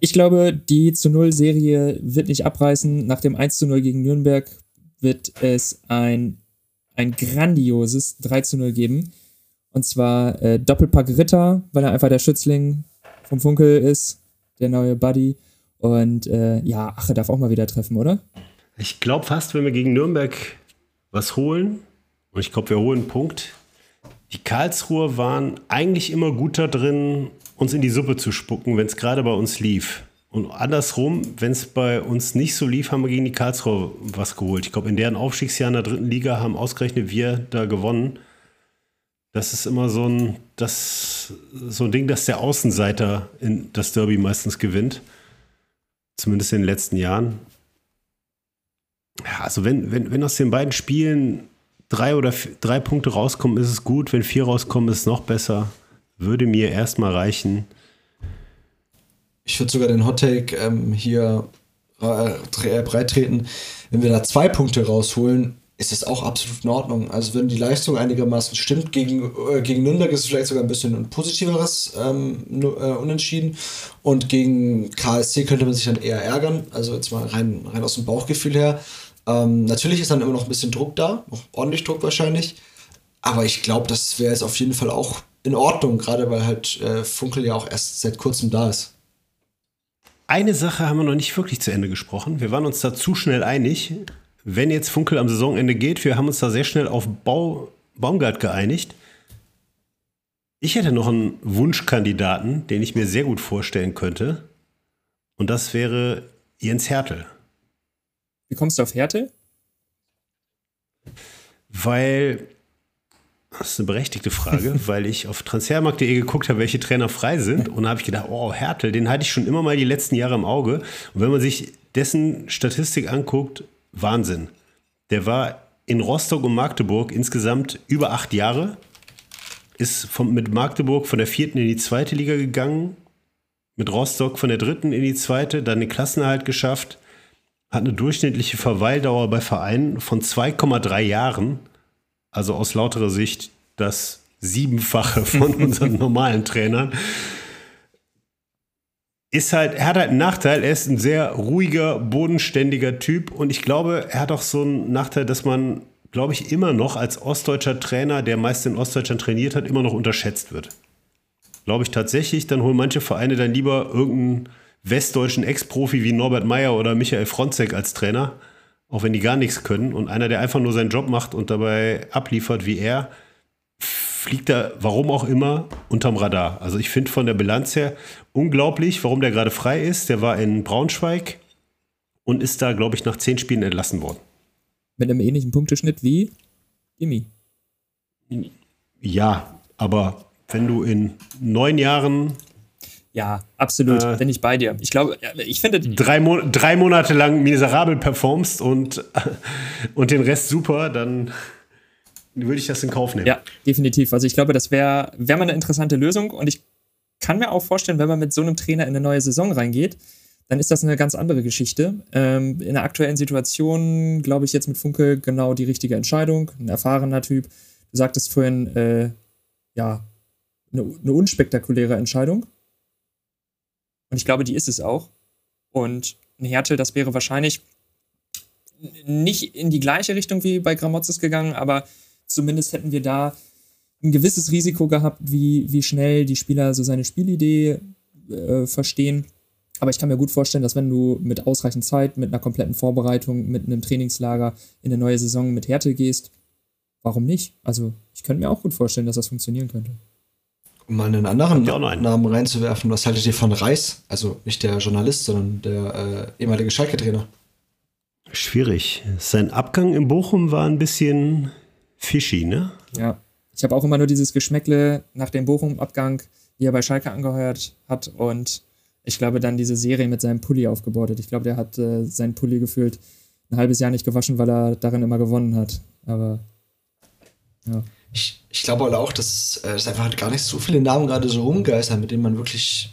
Ich glaube, die zu Null Serie wird nicht abreißen. Nach dem 1 zu 0 gegen Nürnberg wird es ein, ein grandioses 3 zu 0 geben. Und zwar äh, Doppelpack Ritter, weil er einfach der Schützling vom Funkel ist, der neue Buddy. Und äh, ja, Ache darf auch mal wieder treffen, oder? Ich glaube fast, wenn wir gegen Nürnberg was holen, und ich glaube, wir holen einen Punkt, die Karlsruher waren eigentlich immer gut da drin, uns in die Suppe zu spucken, wenn es gerade bei uns lief. Und andersrum, wenn es bei uns nicht so lief, haben wir gegen die Karlsruher was geholt. Ich glaube, in deren Aufstiegsjahr in der dritten Liga haben ausgerechnet wir da gewonnen. Das ist immer so ein, das, so ein Ding, dass der Außenseiter in das Derby meistens gewinnt. Zumindest in den letzten Jahren. Ja, also wenn, wenn, wenn aus den beiden Spielen drei oder drei Punkte rauskommen, ist es gut. Wenn vier rauskommen, ist es noch besser. Würde mir erstmal reichen. Ich würde sogar den Hottake ähm, hier äh, breit treten. Wenn wir da zwei Punkte rausholen, ist das auch absolut in Ordnung. Also wenn die Leistung einigermaßen stimmt, gegen, äh, gegen Nürnberg ist es vielleicht sogar ein bisschen ein positiveres ähm, äh, Unentschieden. Und gegen KSC könnte man sich dann eher ärgern. Also jetzt mal rein, rein aus dem Bauchgefühl her. Ähm, natürlich ist dann immer noch ein bisschen Druck da, noch ordentlich Druck wahrscheinlich. Aber ich glaube, das wäre jetzt auf jeden Fall auch in Ordnung, gerade weil halt äh, Funkel ja auch erst seit kurzem da ist. Eine Sache haben wir noch nicht wirklich zu Ende gesprochen. Wir waren uns da zu schnell einig. Wenn jetzt Funkel am Saisonende geht, wir haben uns da sehr schnell auf Bau, Baumgart geeinigt. Ich hätte noch einen Wunschkandidaten, den ich mir sehr gut vorstellen könnte. Und das wäre Jens Hertel. Wie kommst du auf Härte? Weil, das ist eine berechtigte Frage, (laughs) weil ich auf transfermarkt.de geguckt habe, welche Trainer frei sind. Und da habe ich gedacht, oh, Hertel, den hatte ich schon immer mal die letzten Jahre im Auge. Und wenn man sich dessen Statistik anguckt, Wahnsinn. Der war in Rostock und Magdeburg insgesamt über acht Jahre. Ist vom, mit Magdeburg von der vierten in die zweite Liga gegangen. Mit Rostock von der dritten in die zweite, dann den Klassenerhalt geschafft. Hat eine durchschnittliche Verweildauer bei Vereinen von 2,3 Jahren. Also aus lauterer Sicht das Siebenfache von (laughs) unseren normalen Trainern. Ist halt, er hat halt einen Nachteil, er ist ein sehr ruhiger, bodenständiger Typ. Und ich glaube, er hat auch so einen Nachteil, dass man, glaube ich, immer noch als ostdeutscher Trainer, der meist in Ostdeutschland trainiert hat, immer noch unterschätzt wird. Glaube ich tatsächlich, dann holen manche Vereine dann lieber irgendeinen westdeutschen Ex-Profi wie Norbert Meyer oder Michael Fronzek als Trainer, auch wenn die gar nichts können und einer, der einfach nur seinen Job macht und dabei abliefert wie er, fliegt er, warum auch immer, unterm Radar. Also ich finde von der Bilanz her unglaublich, warum der gerade frei ist. Der war in Braunschweig und ist da, glaube ich, nach zehn Spielen entlassen worden. Mit einem ähnlichen Punkteschnitt wie Imi. Ja, aber wenn du in neun Jahren ja, absolut. Äh, Bin ich bei dir. Ich glaube, ich finde. Drei, Mo drei Monate lang miserabel performst und, (laughs) und den Rest super, dann würde ich das in Kauf nehmen. Ja, definitiv. Also ich glaube, das wäre wär mal eine interessante Lösung und ich kann mir auch vorstellen, wenn man mit so einem Trainer in eine neue Saison reingeht, dann ist das eine ganz andere Geschichte. Ähm, in der aktuellen Situation glaube ich jetzt mit Funke genau die richtige Entscheidung. Ein erfahrener Typ. Du sagtest vorhin, äh, ja, eine, eine unspektakuläre Entscheidung. Und ich glaube, die ist es auch. Und ein Härtel, das wäre wahrscheinlich nicht in die gleiche Richtung wie bei Gramozis gegangen, aber zumindest hätten wir da ein gewisses Risiko gehabt, wie, wie schnell die Spieler so seine Spielidee äh, verstehen. Aber ich kann mir gut vorstellen, dass wenn du mit ausreichend Zeit, mit einer kompletten Vorbereitung, mit einem Trainingslager in eine neue Saison mit Härte gehst, warum nicht? Also ich könnte mir auch gut vorstellen, dass das funktionieren könnte. Um mal einen anderen Namen reinzuwerfen, was haltet ihr von Reis? Also nicht der Journalist, sondern der äh, ehemalige Schalke-Trainer. Schwierig. Sein Abgang in Bochum war ein bisschen fishy, ne? Ja. Ich habe auch immer nur dieses Geschmäckle nach dem Bochum-Abgang, wie er bei Schalke angeheuert hat und ich glaube dann diese Serie mit seinem Pulli aufgebordet. Ich glaube, der hat äh, seinen Pulli gefühlt ein halbes Jahr nicht gewaschen, weil er darin immer gewonnen hat. Aber ja. Ich, ich glaube halt auch, dass äh, es einfach gar nicht so viele Namen gerade so rumgeistern, mit denen man wirklich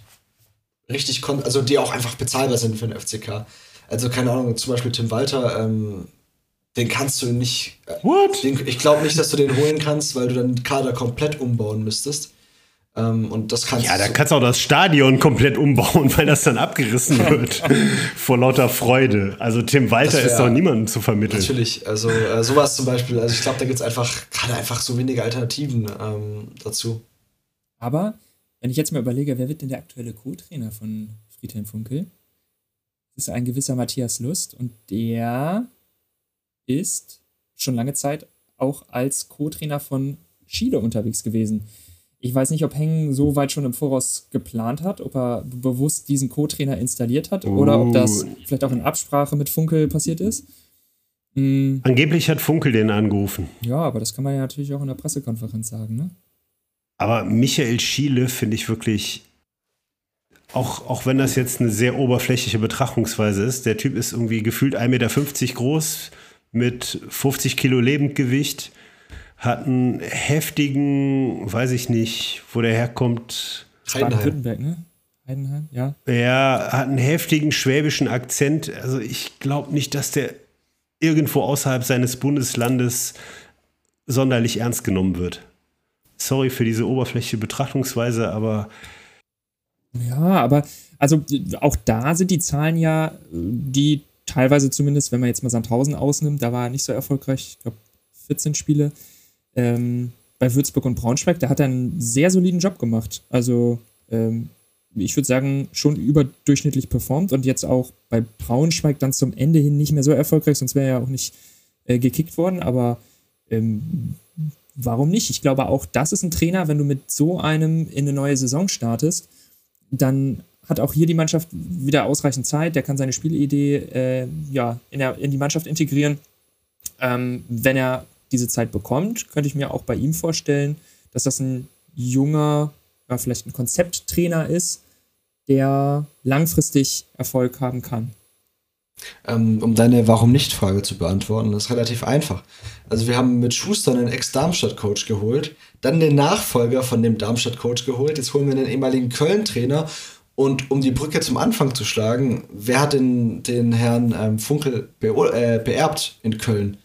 richtig konnte, also die auch einfach bezahlbar sind für den FCK. Also keine Ahnung, zum Beispiel Tim Walter, ähm, den kannst du nicht. Äh, What? Den, ich glaube nicht, dass du den holen kannst, weil du dann den Kader komplett umbauen müsstest. Ähm, und das kannst Ja, da kannst du auch das Stadion komplett umbauen, (laughs) weil das dann abgerissen wird. vor lauter Freude. Also Tim Walter wär, ist doch niemandem zu vermitteln. Natürlich, also äh, sowas zum Beispiel. Also ich glaube, da gibt es einfach gerade einfach so wenige Alternativen ähm, dazu. Aber wenn ich jetzt mal überlege, wer wird denn der aktuelle Co-Trainer von Friedhelm Funkel? Das ist ein gewisser Matthias Lust und der ist schon lange Zeit auch als Co-Trainer von Chile unterwegs gewesen. Ich weiß nicht, ob Heng so weit schon im Voraus geplant hat, ob er bewusst diesen Co-Trainer installiert hat uh. oder ob das oh. vielleicht auch in Absprache mit Funkel passiert ist. Mhm. Angeblich hat Funkel den angerufen. Ja, aber das kann man ja natürlich auch in der Pressekonferenz sagen, ne? Aber Michael Schiele finde ich wirklich, auch, auch wenn das jetzt eine sehr oberflächliche Betrachtungsweise ist, der Typ ist irgendwie gefühlt 1,50 Meter groß, mit 50 Kilo Lebendgewicht, hat einen heftigen, weiß ich nicht, wo der herkommt. Baden-Württemberg, ne? Heidenheim, ja. Er hat einen heftigen schwäbischen Akzent. Also ich glaube nicht, dass der irgendwo außerhalb seines Bundeslandes sonderlich ernst genommen wird. Sorry für diese oberflächliche Betrachtungsweise, aber. Ja, aber also auch da sind die Zahlen ja, die teilweise zumindest, wenn man jetzt mal Sandhausen ausnimmt, da war er nicht so erfolgreich, ich glaube 14 Spiele. Ähm, bei Würzburg und Braunschweig, da hat er einen sehr soliden Job gemacht. Also ähm, ich würde sagen, schon überdurchschnittlich performt und jetzt auch bei Braunschweig dann zum Ende hin nicht mehr so erfolgreich, sonst wäre er ja auch nicht äh, gekickt worden, aber ähm, warum nicht? Ich glaube, auch das ist ein Trainer, wenn du mit so einem in eine neue Saison startest, dann hat auch hier die Mannschaft wieder ausreichend Zeit. Der kann seine Spielidee äh, ja, in, der, in die Mannschaft integrieren. Ähm, wenn er diese Zeit bekommt, könnte ich mir auch bei ihm vorstellen, dass das ein junger, ja, vielleicht ein Konzepttrainer ist, der langfristig Erfolg haben kann. Ähm, um deine Warum-nicht-Frage zu beantworten, das ist relativ einfach. Also wir haben mit Schuster einen Ex-Darmstadt-Coach geholt, dann den Nachfolger von dem Darmstadt-Coach geholt, jetzt holen wir einen ehemaligen Köln-Trainer und um die Brücke zum Anfang zu schlagen, wer hat den, den Herrn ähm, Funkel äh, beerbt in Köln?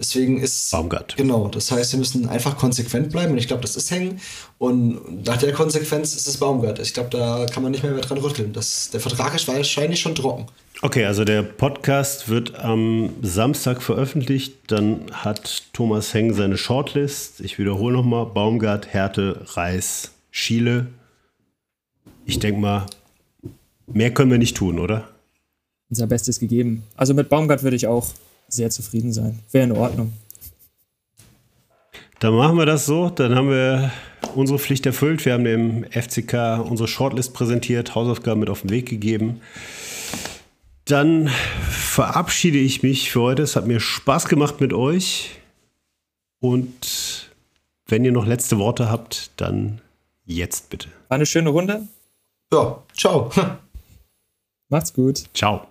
Deswegen ist. Baumgart. Genau, das heißt, wir müssen einfach konsequent bleiben und ich glaube, das ist hängen. Und nach der Konsequenz ist es Baumgart. Ich glaube, da kann man nicht mehr, mehr dran rütteln. Das, der Vertrag ist wahrscheinlich schon trocken. Okay, also der Podcast wird am Samstag veröffentlicht. Dann hat Thomas Heng seine Shortlist. Ich wiederhole nochmal: Baumgart, Härte, Reis, Schiele. Ich denke mal, mehr können wir nicht tun, oder? Unser Bestes gegeben. Also mit Baumgart würde ich auch sehr zufrieden sein. Wäre in Ordnung. Dann machen wir das so. Dann haben wir unsere Pflicht erfüllt. Wir haben dem FCK unsere Shortlist präsentiert, Hausaufgaben mit auf den Weg gegeben. Dann verabschiede ich mich für heute. Es hat mir Spaß gemacht mit euch. Und wenn ihr noch letzte Worte habt, dann jetzt bitte. War eine schöne Runde. Ja, ciao. Macht's gut. Ciao.